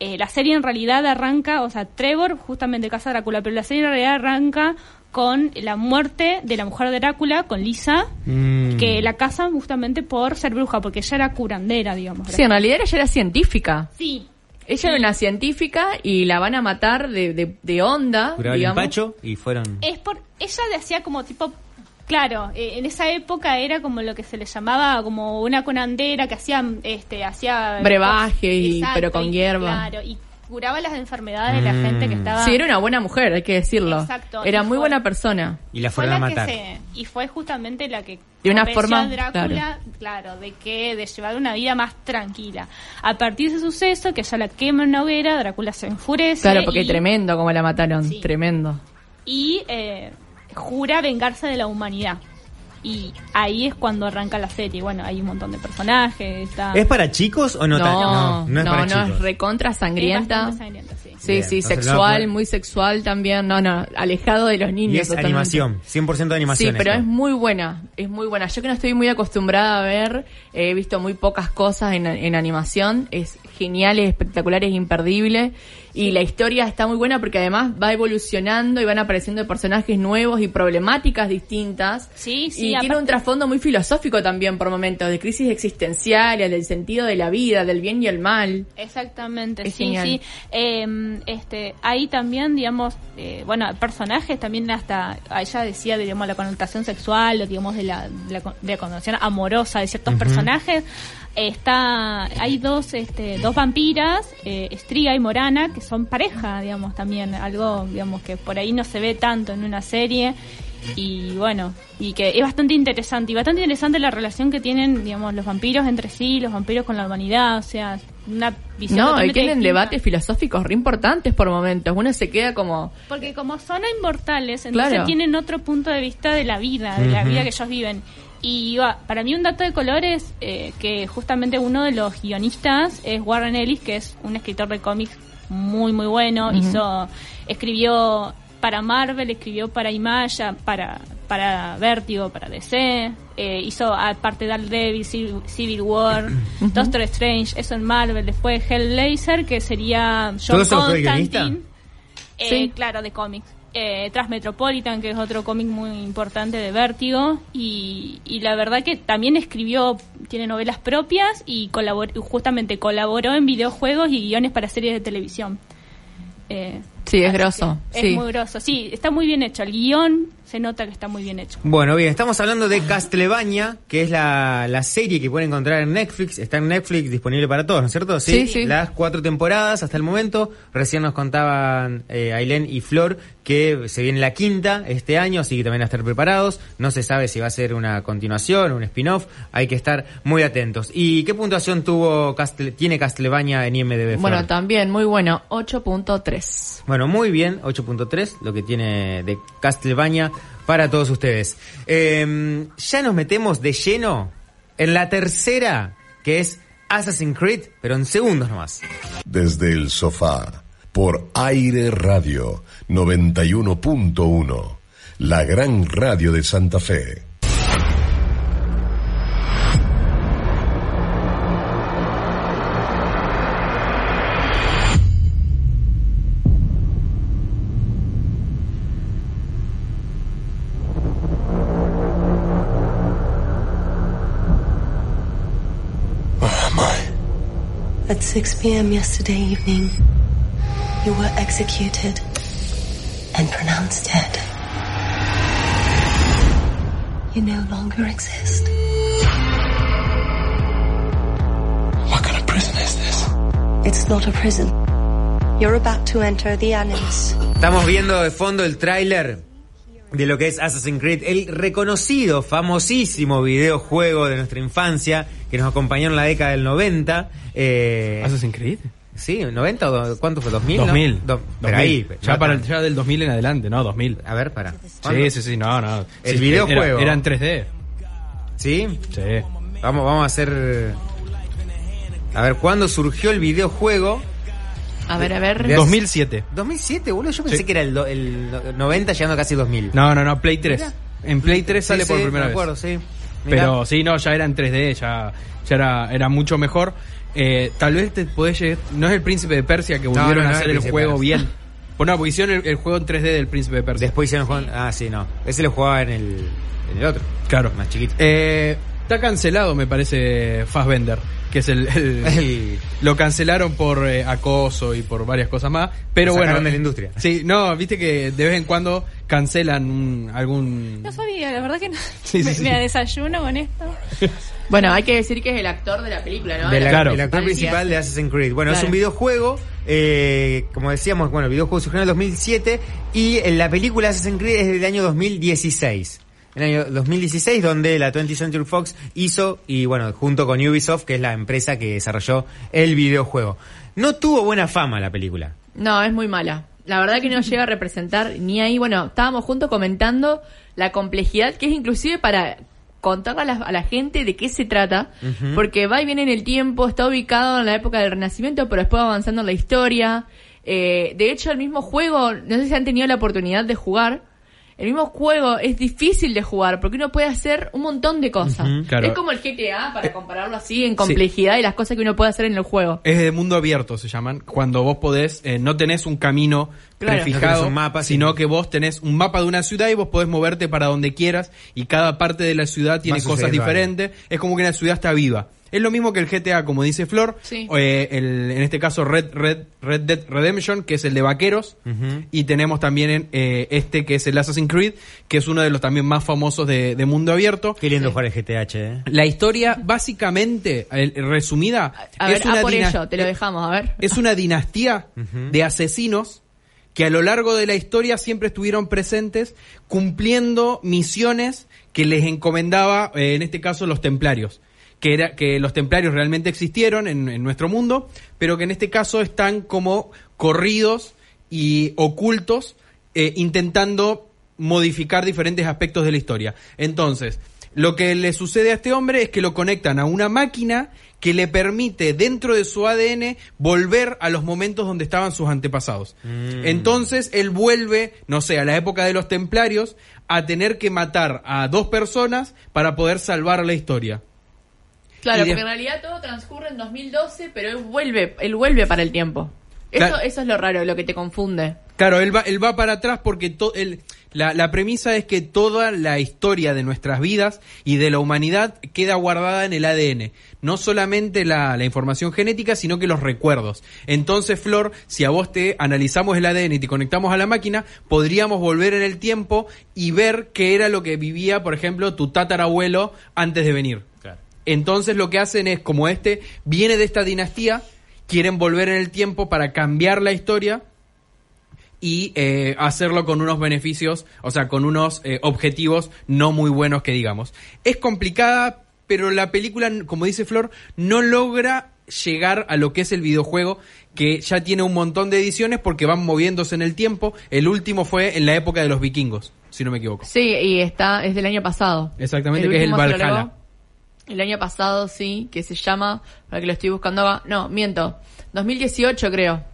Eh, la serie en realidad arranca, o sea, Trevor justamente casa a Drácula, pero la serie en realidad arranca con la muerte de la mujer de Drácula, con Lisa, Mm. que la casan justamente por ser bruja, porque ella era curandera, digamos. Sí, en realidad ella era científica. Sí. Ella era una científica y la van a matar de, de, de onda, el digamos. empacho y fueron... Es por ella le hacía como tipo claro eh, en esa época era como lo que se le llamaba como una conandera que hacía este hacía Brebaje y- Exacto, pero con y- hierba. claro y curaba las enfermedades de la gente que estaba... Sí, era una buena mujer, hay que decirlo. Exacto, Era y muy fue- buena persona. Y la fue fueron a la que matar. se- y fue justamente la que De una convenció forma, a Drácula, claro. de que de llevar una vida más tranquila. A partir de ese suceso, que ya la quema en una hoguera, Drácula se enfurece Claro, porque y, tremendo como la mataron, Sí. tremendo. y eh, jura vengarse de la humanidad. Y ahí es cuando arranca la serie. Bueno, hay un montón de personajes. Está... ¿Es para chicos o no? No, tan- no, no, es para no, es recontra sangrienta. sí. Sí, Bien, sí, entonces no sexual, muy sexual también. No, no, alejado de los niños. Y es totalmente. animación, 100% de animación. Sí, pero esto. es muy buena, es muy buena. Yo que no estoy muy acostumbrada a ver, he visto muy pocas cosas en, en animación, es genial, es espectacular, es imperdible. Y la historia está muy buena porque además va evolucionando y van apareciendo personajes nuevos y problemáticas distintas. Sí, sí, y tiene un trasfondo muy filosófico también por momentos, de crisis existenciales, del sentido de la vida, del bien y el mal. Exactamente, Es sí, genial. sí. Eh, este, ahí también, digamos, eh, bueno, personajes también hasta, ella decía, digamos, la connotación sexual, o digamos, de la, de la, con- de la connotación amorosa de ciertos personajes. Está, hay dos, este, dos vampiras, eh, Estriga y Morana, que son pareja, digamos, también, algo, digamos, que por ahí no se ve tanto en una serie. Y bueno, y que es bastante interesante, y bastante interesante la relación que tienen, digamos, los vampiros entre sí, los vampiros con la humanidad, o sea, una visión No, y tienen distinta. debates filosóficos re importantes por momentos. Uno se queda como, Porque como son inmortales, entonces Claro. tienen otro punto de vista de la vida, de la vida que ellos viven. Y va, para mí un dato de color es eh, que justamente uno de los guionistas es Warren Ellis, que es un escritor de cómics muy muy bueno. Hizo, escribió para Marvel, escribió para Image, para para Vértigo, para DC. eh, hizo aparte Daredevil, Civil, Civil War, Doctor Strange, eso en Marvel. Después Hellblazer, que sería John. Constantine. Eh, Sí. Claro, de cómics. Eh, Transmetropolitan, que es otro cómic muy importante de Vértigo. Y, y la verdad que también escribió, tiene novelas propias y colabor- justamente colaboró en videojuegos y guiones para series de televisión. Eh, Sí, es grosso, sí. Es muy grosso. Sí, está muy bien hecho. El guion se nota que está muy bien hecho. Bueno, bien, estamos hablando de Castlevania, que es la, la serie que pueden encontrar en Netflix. Está en Netflix disponible para todos, ¿no es cierto? Sí, sí. Las cuatro temporadas hasta el momento. Recién nos contaban eh, Ailén y Flor que se viene la quinta este año, así que también a estar preparados. No se sabe si va a ser una continuación, un spin-off. Hay que estar muy atentos. ¿Y qué puntuación tuvo Castle- tiene Castlevania en IMDb? Flor? bueno, también muy bueno, 8.3. Bueno, muy bien, 8.3, lo que tiene de Castlevania para todos ustedes. Eh, ya nos metemos de lleno en la tercera, que es Assassin's Creed, pero en segundos nomás. Desde el sofá, por Aire Radio 91.1, la gran radio de Santa Fe. At 6 p.m. yesterday evening, you were executed and pronounced dead. You no longer exist. What kind of prison is this? It's not a prison. You're about to enter the annals. Estamos viendo de fondo el tráiler de lo que es Assassin's Creed, el reconocido, famosísimo videojuego de nuestra infancia que nos acompañó en la década del 90. Eh, Assassin's Creed. Sí, ¿90 o cuánto fue? ¿2000? no? 2000. Do- pero 2000. ahí. ya, no para ya del 2000 en adelante, ¿no? 2000. A ver, para. ¿Cuándo? Sí, sí, sí, no, no. El Sí, videojuego. Era, era en 3D. ¿Sí? Sí. Vamos, vamos a hacer. A ver, ¿cuándo surgió el videojuego? A ver, a ver. De- 2007. 2007, boludo. Yo pensé Sí. que era el, do- el no- 90 llegando casi 2000. No, no, no, Play 3. Mira. En Play 3 sale Sí, por sí, primera me acuerdo, vez. sí. Mirá. Pero sí, no, ya era en 3D, ya, ya era, era mucho mejor. Eh, tal vez te podés llegar- No es el Príncipe de Persia que volvieron no, no a hacer el el, juego bien. Pues no, porque hicieron el, el juego en 3D del Príncipe de Persia. Después hicieron juego- Ah, sí, no. Ese lo jugaba en el, en el otro. Claro. Más chiquito. Eh, está cancelado, me parece, Fassbender, que es el... el- El- Lo cancelaron por eh, acoso y por varias cosas más. Pero Lo bueno. de la industria. Sí, no, viste que de vez en cuando cancelan un- algún... No sabía, la verdad que no. Sí, sí, me, sí. me desayuno con esto. Bueno, hay que decir que es el actor de la película, ¿no? De la- Claro. El actor principal de Assassin's Creed. Bueno, es un videojuego, eh, como decíamos, bueno, el videojuego surgió en el 2007 y en la película Assassin's Creed es del año 2016. El año 2016, donde la 20th Century Fox hizo, y bueno, junto con Ubisoft, que es la empresa que desarrolló el videojuego. No tuvo buena fama la película. No, es muy mala. La verdad que no llega a representar ni ahí. Bueno, estábamos juntos comentando la complejidad que es inclusive para contarle a la, a la gente de qué se trata, porque va y viene en el tiempo, está ubicado en la época del Renacimiento, pero después va avanzando en la historia. Eh, de hecho, el mismo juego, no sé si han tenido la oportunidad de jugar, el mismo juego es difícil de jugar porque uno puede hacer un montón de cosas. Claro. Es como el GTA, para compararlo así en complejidad y las cosas que uno puede hacer en el juego. Es de mundo abierto, se llaman, cuando vos podés, eh, no tenés un camino Claro. Prefijado, tenés un mapa, sino que vos tenés un mapa de una ciudad y vos podés moverte para donde quieras y cada parte de la ciudad tiene cosas diferentes, es como que la ciudad está viva. Es lo mismo que el GTA, como dice Flor, Sí. eh, el- en este caso Red, Red, Red Dead Redemption, que es el de vaqueros, y tenemos también eh, este que es el Assassin's Creed, que es uno de los también más famosos de, de mundo abierto. Qué lindo jugar el GTH, ¿eh? La historia, básicamente, el- resumida, A ver, es una ah, por ello, te lo dejamos, a ver. es una dinastía de asesinos que a lo largo de la historia siempre estuvieron presentes cumpliendo misiones que les encomendaba, eh, en este caso, los templarios. Que, era, que los templarios realmente existieron en, nuestro mundo, pero que en este caso están como corridos y ocultos, eh, intentando modificar diferentes aspectos de la historia. Entonces, lo que le sucede a este hombre es que lo conectan a una máquina que le permite dentro de su ADN volver a los momentos donde estaban sus antepasados. Entonces él vuelve, no sé, a la época de los templarios, a tener que matar a dos personas para poder salvar la historia. Claro, de- porque en realidad todo transcurre en 2012, pero él vuelve, él vuelve para el tiempo. Eso, Claro. eso es lo raro, lo que te confunde. Claro, él va, él va para atrás porque to- él- la, la premisa es que toda la historia de nuestras vidas y de la humanidad queda guardada en el ADN. No solamente la, la información genética, sino que los recuerdos. Entonces, Flor, si a vos te analizamos el ADN y te conectamos a la máquina, podríamos volver en el tiempo y ver qué era lo que vivía, por ejemplo, tu tatarabuelo antes de venir. Entonces lo que hacen es, como este viene de esta dinastía, quieren volver en el tiempo para cambiar la historia y eh, hacerlo con unos beneficios, o sea, con unos eh, objetivos no muy buenos que digamos. Es complicada, pero la película, como dice Flor, no logra llegar a lo que es el videojuego, que ya tiene un montón de ediciones porque van moviéndose en el tiempo. El último fue en la época de los vikingos, si no me equivoco. Sí, y está, es del año pasado. Exactamente, que es el Valhalla. El año pasado, sí, que se llama, para que lo estoy buscando acá, no, miento, 2018 creo,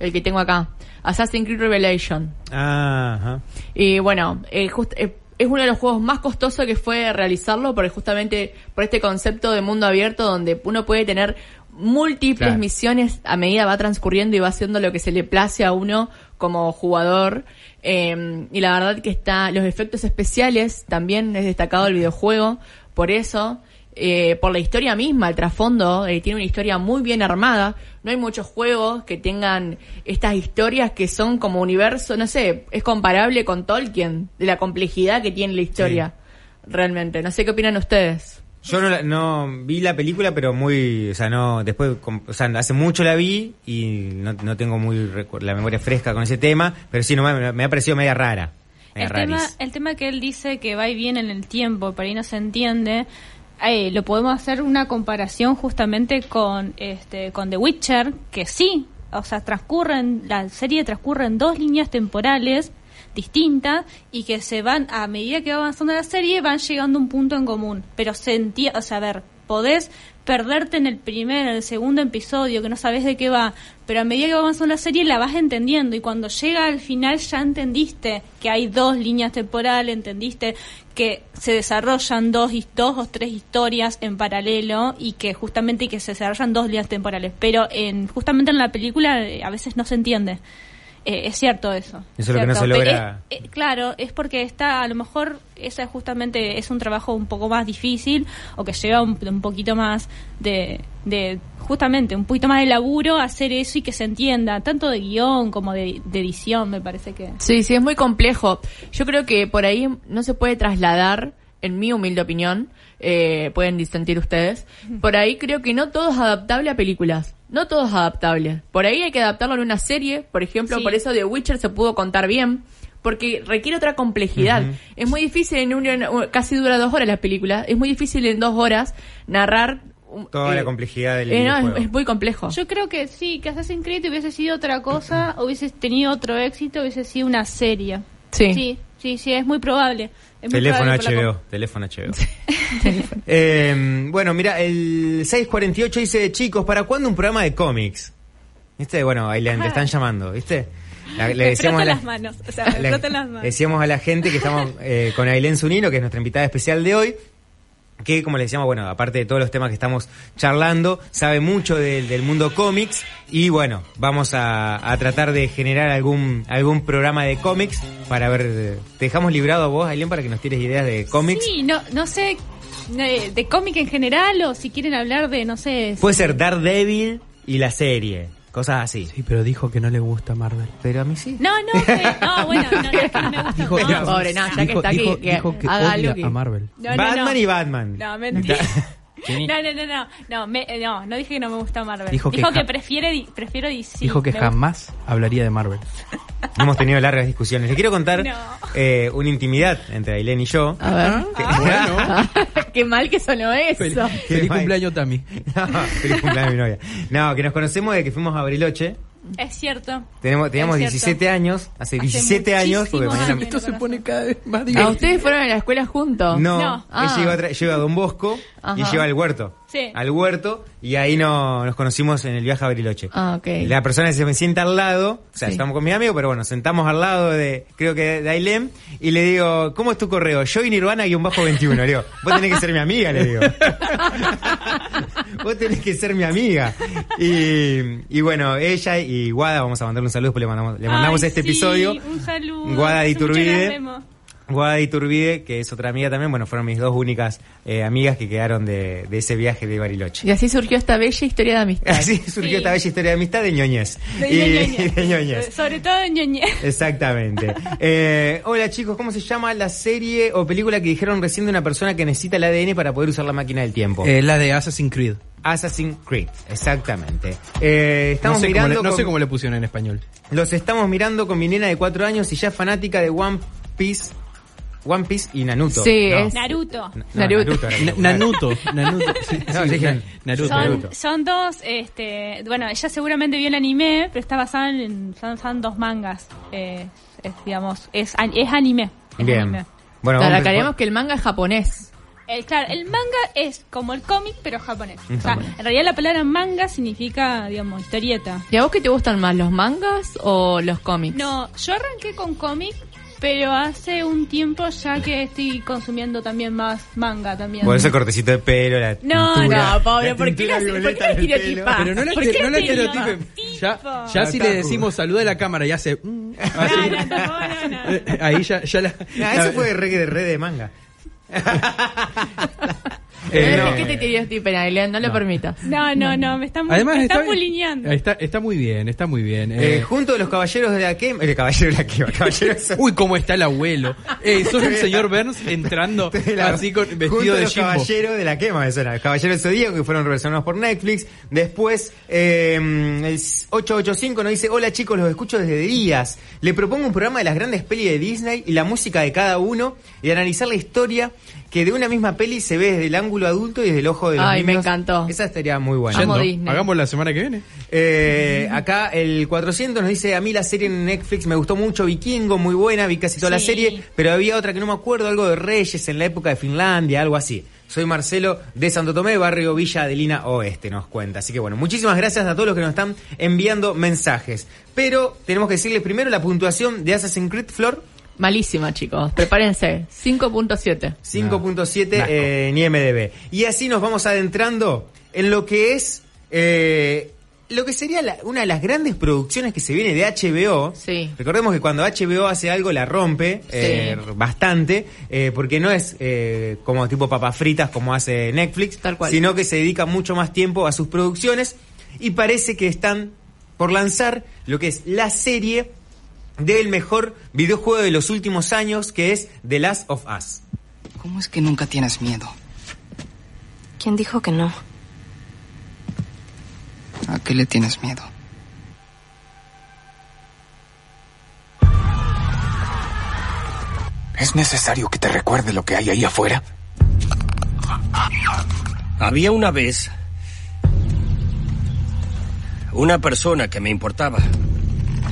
el que tengo acá, Assassin's Creed Revelation. Ajá. Y bueno, eh, just- eh, es uno de los juegos más costosos que fue realizarlo, porque justamente por este concepto de mundo abierto donde uno puede tener múltiples Claro. misiones a medida va transcurriendo y va haciendo lo que se le place a uno como jugador. Eh, y la verdad que está, los efectos especiales también es destacado el videojuego, por eso, eh, por la historia misma, el trasfondo, eh, tiene una historia muy bien armada. No hay muchos juegos que tengan estas historias que son como universo, no sé, es comparable con Tolkien, de la complejidad que tiene la historia, realmente. No sé qué opinan ustedes. Yo no, la- no vi la película, pero muy, o sea, no, después, o sea, hace mucho la vi y no, no tengo muy la memoria fresca con ese tema, pero sí, no, me, me ha parecido media rara. Media El tema, el tema que él dice que va y viene en el tiempo, por ahí no se entiende, eh, lo podemos hacer una comparación justamente con este con The Witcher, que sí, o sea, transcurren, la serie transcurre en dos líneas temporales distintas y que se van, a medida que va avanzando la serie, van llegando a un punto en común. Pero se entiende, o sea, a ver, podés perderte en el primer, en el segundo episodio, que no sabes de qué va, pero a medida que va avanzando la serie la vas entendiendo y cuando llega al final ya entendiste que hay dos líneas temporales, entendiste que se desarrollan dos, dos o tres historias en paralelo y que justamente que se desarrollan dos líneas temporales, pero en justamente en la película eh, a veces no se entiende. Eh, es cierto eso. Eso es lo que no se logra. eh, eh, claro, es porque está, a lo mejor, esa justamente es un trabajo un poco más difícil o que lleva un, un poquito más de, de, justamente, un poquito más de laburo hacer eso y que se entienda, tanto de guion como de, de edición, me parece que. Sí, sí, es muy complejo. Yo creo que por ahí no se puede trasladar, en mi humilde opinión, eh, pueden disentir ustedes, por ahí creo que no todo es adaptable a películas. No todo es adaptable. Por ahí hay que adaptarlo en una serie, por ejemplo, Sí. por eso The Witcher se pudo contar bien, porque requiere otra complejidad. Es muy difícil en un, casi dura dos horas la película, es muy difícil en dos horas narrar... un- Toda eh, la complejidad del eh, no, es- es muy complejo. Yo creo que sí, que Assassin's Creed hubiese sido otra cosa, hubiese tenido otro éxito, hubiese sido una serie. Sí. Sí, sí, sí, es muy probable. Es muy Teléfono probable por la HBO, teléfono HBO. Eh, bueno, mira, el 648 dice, chicos, ¿para cuándo un programa de cómics? ¿Viste? Bueno, Ailén, te Ajá. están llamando, ¿viste? La- le decíamos a la- las manos, o sea, me le- frotan las manos. decíamos a la gente que estamos eh, con Ailén Zunino, que es nuestra invitada especial de hoy, que como le decíamos, bueno, aparte de todos los temas que estamos charlando, sabe mucho del, del mundo cómics y bueno, vamos a, a tratar de generar algún algún programa de cómics para ver, te dejamos librado a vos, Ailén, para que nos tires ideas de cómics. Sí, no, no sé eh, de cómic en general o si quieren hablar de, no sé... Puede ser Daredevil y la serie, cosas así. Sí, pero dijo que no le gusta Marvel. Pero a mí sí. No, no, eh, no, bueno, no, no, es que no me gusta Dijo, dijo- Pobre, no, ya que dijo- está aquí, dijo- que dijo que haga odia que- a Marvel. No, no, Batman no. y Batman. No, mentira. No, no, no, no, no, me- eh, no, no dije que no me gusta Marvel. Dijo Dijo, que que, ja- prefiere, di- prefiero DC. dijo que Me gusta- jamás hablaría de Marvel. Hemos tenido largas discusiones. Le quiero contar No. eh, una intimidad entre Ailén y yo. A ver. Que- Qué mal que sonó eso. Feliz, feliz cumpleaños, Tami. No, feliz cumpleaños mi novia. No, que nos conocemos de que fuimos a Bariloche. Es cierto. Tenemos, teníamos Es cierto. 17 años, hace Hace 17 años. Porque mañana- años. Esto se pone cada vez más ¿A divertido. ustedes fueron a la escuela juntos? No, No. él Ah. llegó a, tra- yo iba a Don Bosco y Ajá. lleva al huerto. Sí. Al huerto y ahí no, nos conocimos en el viaje a Bariloche. Ah, ok. La persona que se me sienta al lado, o sea, Sí. estamos con mi amigo, pero bueno, sentamos al lado de, creo que de Ailem, y le digo, ¿cómo es tu correo? Yo y Nirvana-21. Le digo, vos tenés que ser mi amiga, le digo. vos tenés que ser mi amiga. Y, y bueno, ella y Guada, vamos a mandarle un saludo, después le mandamos, le mandamos Ay, este sí, episodio. Un saludo. Guada Hace y Guada Iturbide, que es otra amiga también, bueno, fueron mis dos únicas eh, amigas que quedaron de, de ese viaje de Bariloche. Y así surgió esta bella historia de amistad. Así surgió Sí. esta bella historia de amistad de ñoñez. De Y- ñoñez. de ñoñez. Sobre todo de ñoñez. Exactamente. Eh, hola chicos, ¿cómo se llama la serie o película que dijeron recién de una persona que necesita el ADN para poder usar la máquina del tiempo? Eh, la de Assassin's Creed. Assassin's Creed, exactamente. Eh, No estamos sé, cómo le, mirando no sé cómo le pusieron en español. los estamos mirando con mi nena de cuatro años y ya es fanática de One Piece, One Piece y Naruto. Sí, No. es- Naruto. No, Naruto. era Na- como- Nanuto. Nanuto. Sí, No, sí, yo dije Na- Naruto. Son, Naruto. son dos, este, bueno, ella seguramente vio el anime, pero está basada en, son, son dos mangas. Eh, es, digamos, es, es anime. es Bien. anime. Bueno, aclaremos que el manga es japonés. El, claro, el manga es como el cómic, pero japonés. En O sea, en realidad la palabra manga significa, digamos, historieta. ¿Y a vos qué te gustan más, los mangas o los cómics? No, yo arranqué con cómic, pero hace un tiempo ya que estoy consumiendo también más manga también. Por ese cortecito de pelo, la No, tintura, no, pobre, la ¿por qué la- pelo. Pero no la, ¿Por estere- qué no estereotipen. Ya, ya si le decimos saluda a la cámara y hace. mm, No, así. no, no, no, no. Eh, Ahí ya, ya la. Ah, eso fue de reggae de red de manga. Eh, no, no. ¿Qué te estereotipen, Ailén? No, lo permitas. No, no, no, me están, Además, me está, bulineando. está, está muy bien, está muy bien. Eh, Eh, junto a los caballeros de la quema. El caballero de la quema. Caballeros uy, cómo está el abuelo. Eh, sos el señor Burns entrando así con vestido de los Jimbo. caballeros de la quema, me suena. Caballeros del Zodíaco que fueron reversionados por Netflix. Después, eh, el 885 nos dice, hola chicos, los escucho desde días. Le propongo un programa de las grandes pelis de Disney y la música de cada uno y analizar la historia que de una misma peli se ve desde el ángulo adulto y desde el ojo de los Ay, me encantó. Esa estaría muy buena. Amo. Disney. Hagamos la semana que viene. Eh, acá el 400 nos dice, a mí la serie en Netflix me gustó mucho, Vikingo, muy buena, vi casi toda la serie, pero había otra que no me acuerdo, algo de Reyes en la época de Finlandia, algo así. Soy Marcelo de Santo Tomé, barrio Villa Adelina Oeste, nos cuenta. Así que bueno, muchísimas gracias a todos los que nos están enviando mensajes. Pero tenemos que decirles primero la puntuación de Assassin's Creed Flor, Malísima, chicos. Prepárense. 5.7. 5.7 Nasco. eh, en IMDB. Y así nos vamos adentrando en lo que es eh, lo que sería la- una de las grandes producciones que se viene de HBO. Sí. Recordemos que cuando HBO hace algo la rompe Sí. eh, bastante, eh, porque no es eh, como tipo papas fritas como hace Netflix, Tal cual. sino que se dedica mucho más tiempo a sus producciones y parece que están por lanzar lo que es la serie del mejor videojuego de los últimos años, que es The Last of Us. ¿Cómo es que nunca tienes miedo? ¿Quién dijo que no? ¿A qué le tienes miedo? ¿Es necesario que te recuerde lo que hay ahí afuera? Había una vez una persona que me importaba.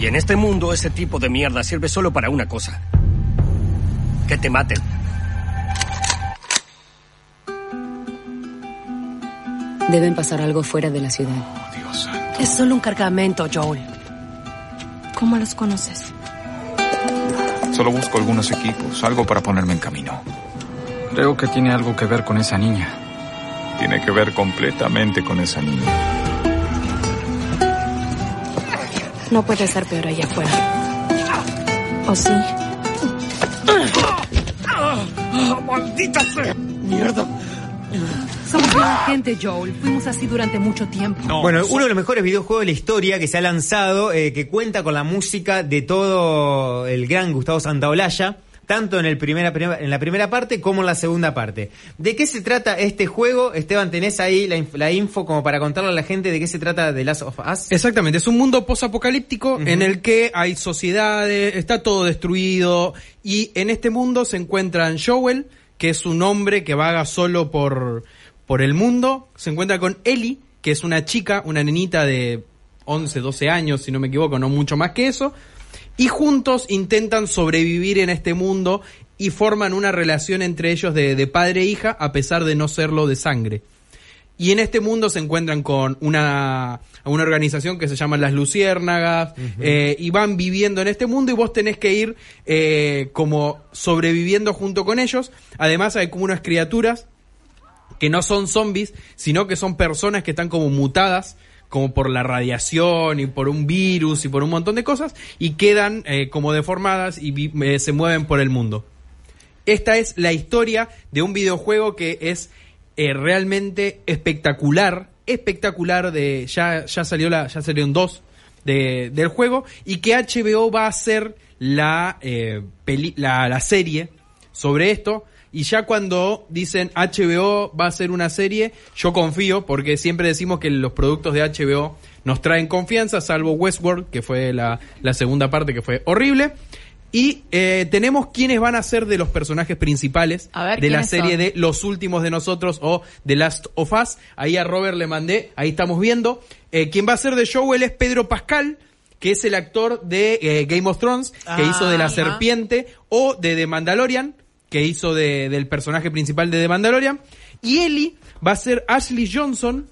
Y en este mundo ese tipo de mierda sirve solo para una cosa. Que te maten. Deben pasar algo fuera de la ciudad. Es solo un cargamento, Joel. ¿Cómo los conoces? Solo busco algunos equipos, algo para ponerme en camino. Creo que tiene algo que ver con esa niña. Tiene que ver completamente con esa niña. No puede ser peor allá afuera. ¿O sí? ¡Maldita sea! ¡Mierda! Somos buena gente, Joel. Fuimos así durante mucho tiempo. bueno, uno de los mejores videojuegos de la historia que se ha lanzado, eh, que cuenta con la música de todo el gran Gustavo Santaolalla, tanto en, el primera, en la primera parte como en la segunda parte. ¿De qué se trata este juego? Esteban, ¿tenés ahí la, inf- la info como para contarle a la gente de qué se trata de Last of Us? Exactamente, es un mundo posapocalíptico en el que hay sociedades, está todo destruido y en este mundo se encuentran Joel, que es un hombre que vaga solo por, por el mundo, se encuentra con Ellie, que es una chica, una nenita de 11, 12 años, si no me equivoco, no mucho más que eso, y juntos intentan sobrevivir en este mundo y forman una relación entre ellos de, de padre e hija a pesar de no serlo de sangre. Y en este mundo se encuentran con una, una organización que se llama Las Luciérnagas eh, y van viviendo en este mundo y vos tenés que ir eh, como sobreviviendo junto con ellos. Además hay como unas criaturas que no son zombies, sino que son personas que están como mutadas como por la radiación y por un virus y por un montón de cosas y quedan eh, como deformadas y eh, se mueven por el mundo. Esta es la historia de un videojuego que es eh, realmente espectacular, espectacular de ya ya salió la ya salieron dos de, del juego y que HBO va a hacer la, eh, peli- la la serie sobre esto y ya cuando dicen HBO va a hacer una serie, yo confío porque siempre decimos que los productos de HBO nos traen confianza, salvo Westworld, que fue la, la segunda parte que fue horrible. Y eh, tenemos quienes van a ser de los personajes principales ver, de la ¿quiénes serie son? de Los Últimos de Nosotros o The Last of Us. Ahí a Robert le mandé, ahí estamos viendo. Eh, quien va a ser de Joel es Pedro Pascal, que es el actor de eh, Game of Thrones, que Ah, hizo de la ajá. serpiente, o de The Mandalorian, que hizo de- del personaje principal de The Mandalorian. Y Ellie va a ser Ashley Johnson,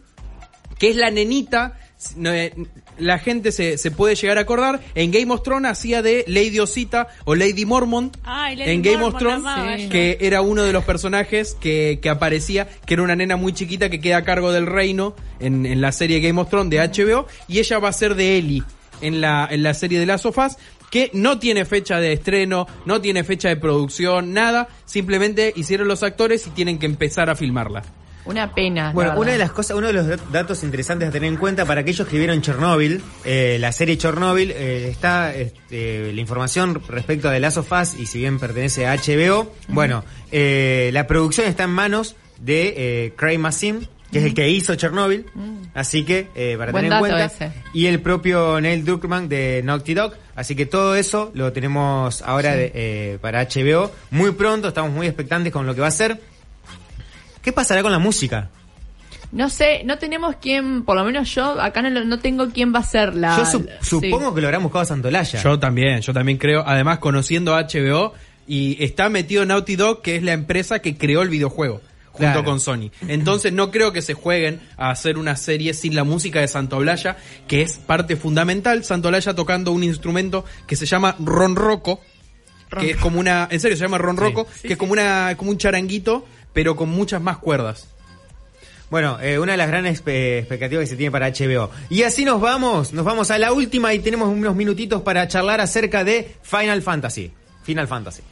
que es la nenita. eh, La gente se, se puede llegar a acordar. En Game of Thrones hacía de Lady Osita o Lady Mormont. Ay, Lady en Game Mormont, of Thrones, que era uno de los personajes que, que aparecía, que era una nena muy chiquita que queda a cargo del reino en, en la serie Game of Thrones de HBO. Y ella va a ser de Ellie en la, en la serie de las sofás que no tiene fecha de estreno, no tiene fecha de producción, nada. Simplemente hicieron los actores y tienen que empezar a filmarla. Una pena. Bueno, una de las cosas, uno de los dat- datos interesantes a tener en cuenta para aquellos que vieron Chernobyl, eh, la serie Chernobyl, eh, está este, la información respecto a The Last of Us y si bien pertenece a HBO, bueno, eh, la producción está en manos de eh, Craig Mazin, que es el que hizo Chernobyl, así que eh, para Buen tener en dato cuenta, ese. y el propio Neil Druckmann de Naughty Dog, así que todo eso lo tenemos ahora Sí. de- eh, para HBO muy pronto, estamos muy expectantes con lo que va a ser. ¿Qué pasará con la música? No sé, no tenemos quién, por lo menos yo, acá no, lo- no tengo quién va a ser la... Yo su- supongo sí. que lo habrán buscado a Santolaya. Yo también, yo también creo. Además, conociendo a HBO y está metido Naughty Dog, que es la empresa que creó el videojuego. Junto Claro. con Sony. Entonces no creo que se jueguen a hacer una serie sin la música de Santolaya, que es parte fundamental. Santolaya tocando un instrumento que se llama ronroco, que es como una, en serio se llama ronroco, que es como una, como un charanguito, pero con muchas más cuerdas. Bueno, eh, una de las grandes espe- expectativas que se tiene para HBO. Y así nos vamos, nos vamos a la última y tenemos unos minutitos para charlar acerca de Final Fantasy. Final Fantasy.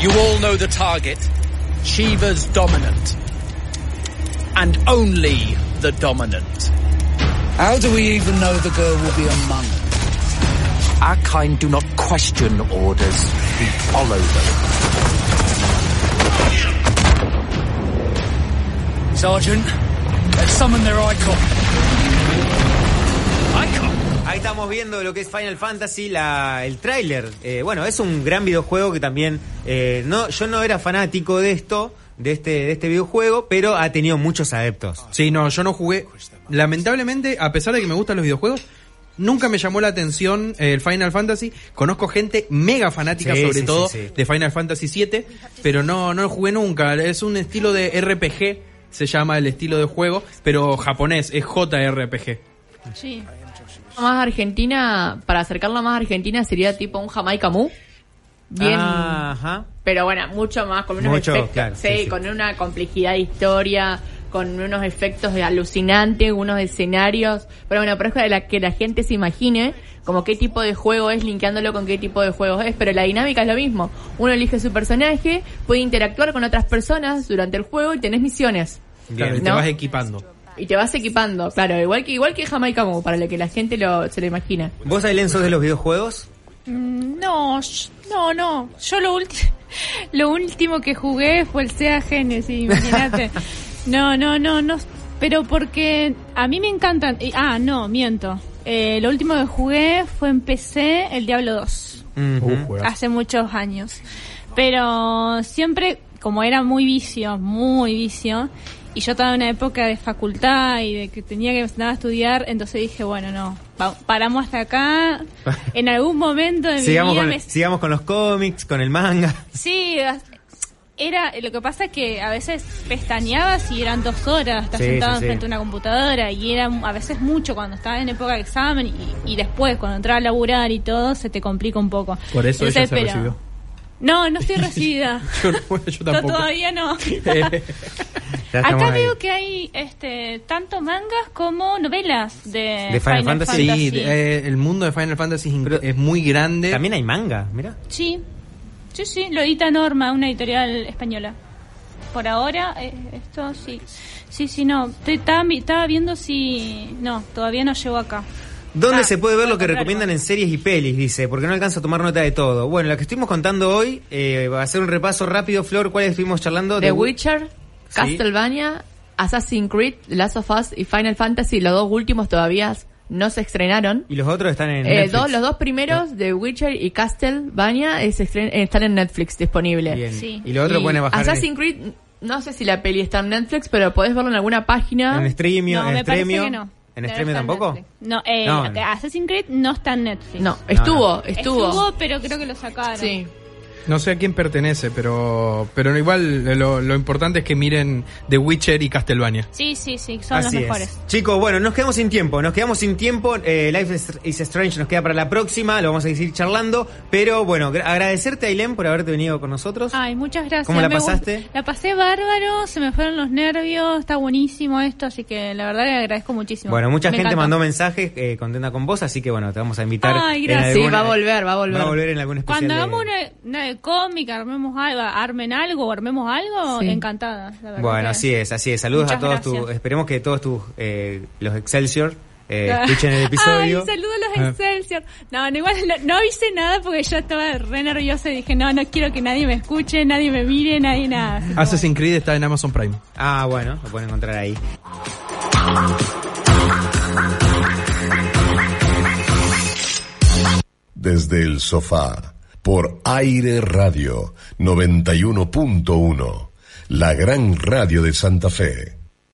You all know the target. Shiva's dominant. And only the dominant. How do we even know the girl will be among us? Our kind do not question orders. We follow them. Sergeant, let's summon their icon. icon. Ahí estamos viendo lo que es Final Fantasy, la, el tráiler. Eh, bueno, es un gran videojuego que también... eh, no, yo no era fanático de esto, de este, de este videojuego, pero ha tenido muchos adeptos. Sí, no, yo no jugué. Lamentablemente, a pesar de que me gustan los videojuegos, nunca me llamó la atención eh, el Final Fantasy. Conozco gente mega fanática, Sí, sobre sí, todo, sí, sí. de Final Fantasy VII, pero no, no lo jugué nunca. Es un estilo de RPG, se llama el estilo de juego, pero japonés, es JRPG. Sí. Más Argentina, para acercarla más a Argentina sería tipo un Jamaica Mu. Bien. Ajá. Pero bueno, mucho más, con unos Mucho, efectos. claro, sí, sí, sí. con una complejidad de historia, con unos efectos de alucinantes, unos escenarios. Pero bueno, pero es para la, que la gente se imagine como qué tipo de juego es, linkeándolo con qué tipo de juego es. Pero la dinámica es lo mismo. Uno elige su personaje, puede interactuar con otras personas durante el juego y tenés misiones. Claro, y te vas equipando. Y te vas equipando, claro, igual que igual que Jamaica Mu, para lo que la gente lo, se lo imagina. ¿Vos, Aileen, sos de los videojuegos? Mm, No, no, no. Yo lo último, lo último que jugué fue el Sega Genesis, imagínate. no, no, no, no. Pero porque a mí me encantan. y- Ah, no, miento. Eh, lo último que jugué fue en PC el Diablo 2. Hace muchos años. Pero siempre, como era muy vicio, muy vicio, y yo estaba en una época de facultad y de que tenía que empezar a estudiar, entonces dije, bueno, no, paramos hasta acá. En algún momento de mi Sigamos vida con, me- sigamos con los cómics, con el manga. Sí, era lo que pasa es que a veces pestañeabas y eran dos horas, estás Sí, sentado sí, sí. enfrente de una computadora y era a veces mucho cuando estaba en época de examen y, y después cuando entraba a laburar y todo se te complica un poco. Por eso ella Entonces, se pero- recibió. No, no estoy recibida. Yo, bueno, tampoco. Todavía no. Acá ahí. veo que hay este tanto mangas como novelas de, ¿De Final Fantasy? Sí, de- eh, el mundo de Final Fantasy es, muy grande. También hay manga, mira. Sí, sí, sí, lo edita Norma, una editorial española. Por ahora, eh, esto sí. Sí, sí, no. Te- Estaba, vi- estaba viendo si... No, todavía no llegó acá. ¿Dónde Ah, se puede ver lo que recomiendan en series y pelis? Dice, porque no alcanzo a tomar nota de todo. Bueno, la que estuvimos contando hoy, eh, va a ser un repaso rápido, Flor, ¿cuáles estuvimos charlando? The Wi- Witcher, Sí. Castlevania, Assassin's Creed, Last of Us y Final Fantasy, los dos últimos todavía no se estrenaron. Y los otros están en Eh, Netflix. dos- los dos primeros, The Witcher y Castlevania, eh, eh, están en Netflix disponible. Bien. Sí. Y lo otro pueden bajar Assassin's Creed, no sé si la peli está en Netflix, pero podés verlo en alguna página. En Streamio, No, en me parece que no. ¿En No en tampoco? Netflix. No, eh, No, no. Assassin's Creed no está en Netflix. No, estuvo, estuvo. Estuvo, pero creo que lo sacaron. Sí. No sé a quién pertenece, pero pero igual lo, lo importante es que miren The Witcher y Castlevania. Sí, sí, sí, son Así los es. mejores. Chicos, bueno, nos quedamos sin tiempo, nos quedamos sin tiempo. Eh, Life is- Strange nos queda para la próxima, lo vamos a seguir charlando. Pero bueno, gra- agradecerte, Ailén, por haberte venido con nosotros. Ay, muchas gracias. ¿Cómo la Me pasaste? La pasé bárbaro, se me fueron los nervios, está buenísimo esto, así que la verdad le agradezco muchísimo. Bueno, mucha Me gente encantó. mandó mensajes eh, contenta con vos, así que bueno, te vamos a invitar. Ay, en gracias. Sí, va a volver, va a volver. Va a volver en algún especial. Cuando de- hagamos una, cómic, armemos algo, armen algo, o armemos algo, Sí. encantada. la verdad Bueno, que- así es, así es. Saludos a todos tus, esperemos que todos tus, eh, los Excelsior eh, escuchen el episodio. Ay, saludos a Ah. los Excelsior. No, no, igual no, no avisé nada porque yo estaba re nerviosa y dije, no, no quiero que nadie me escuche, nadie me mire, nadie nada. Assassin's Creed está en Amazon Prime. Ah, bueno, lo pueden encontrar ahí. Desde el sofá, por Aire Radio 91.1, la gran radio de Santa Fe.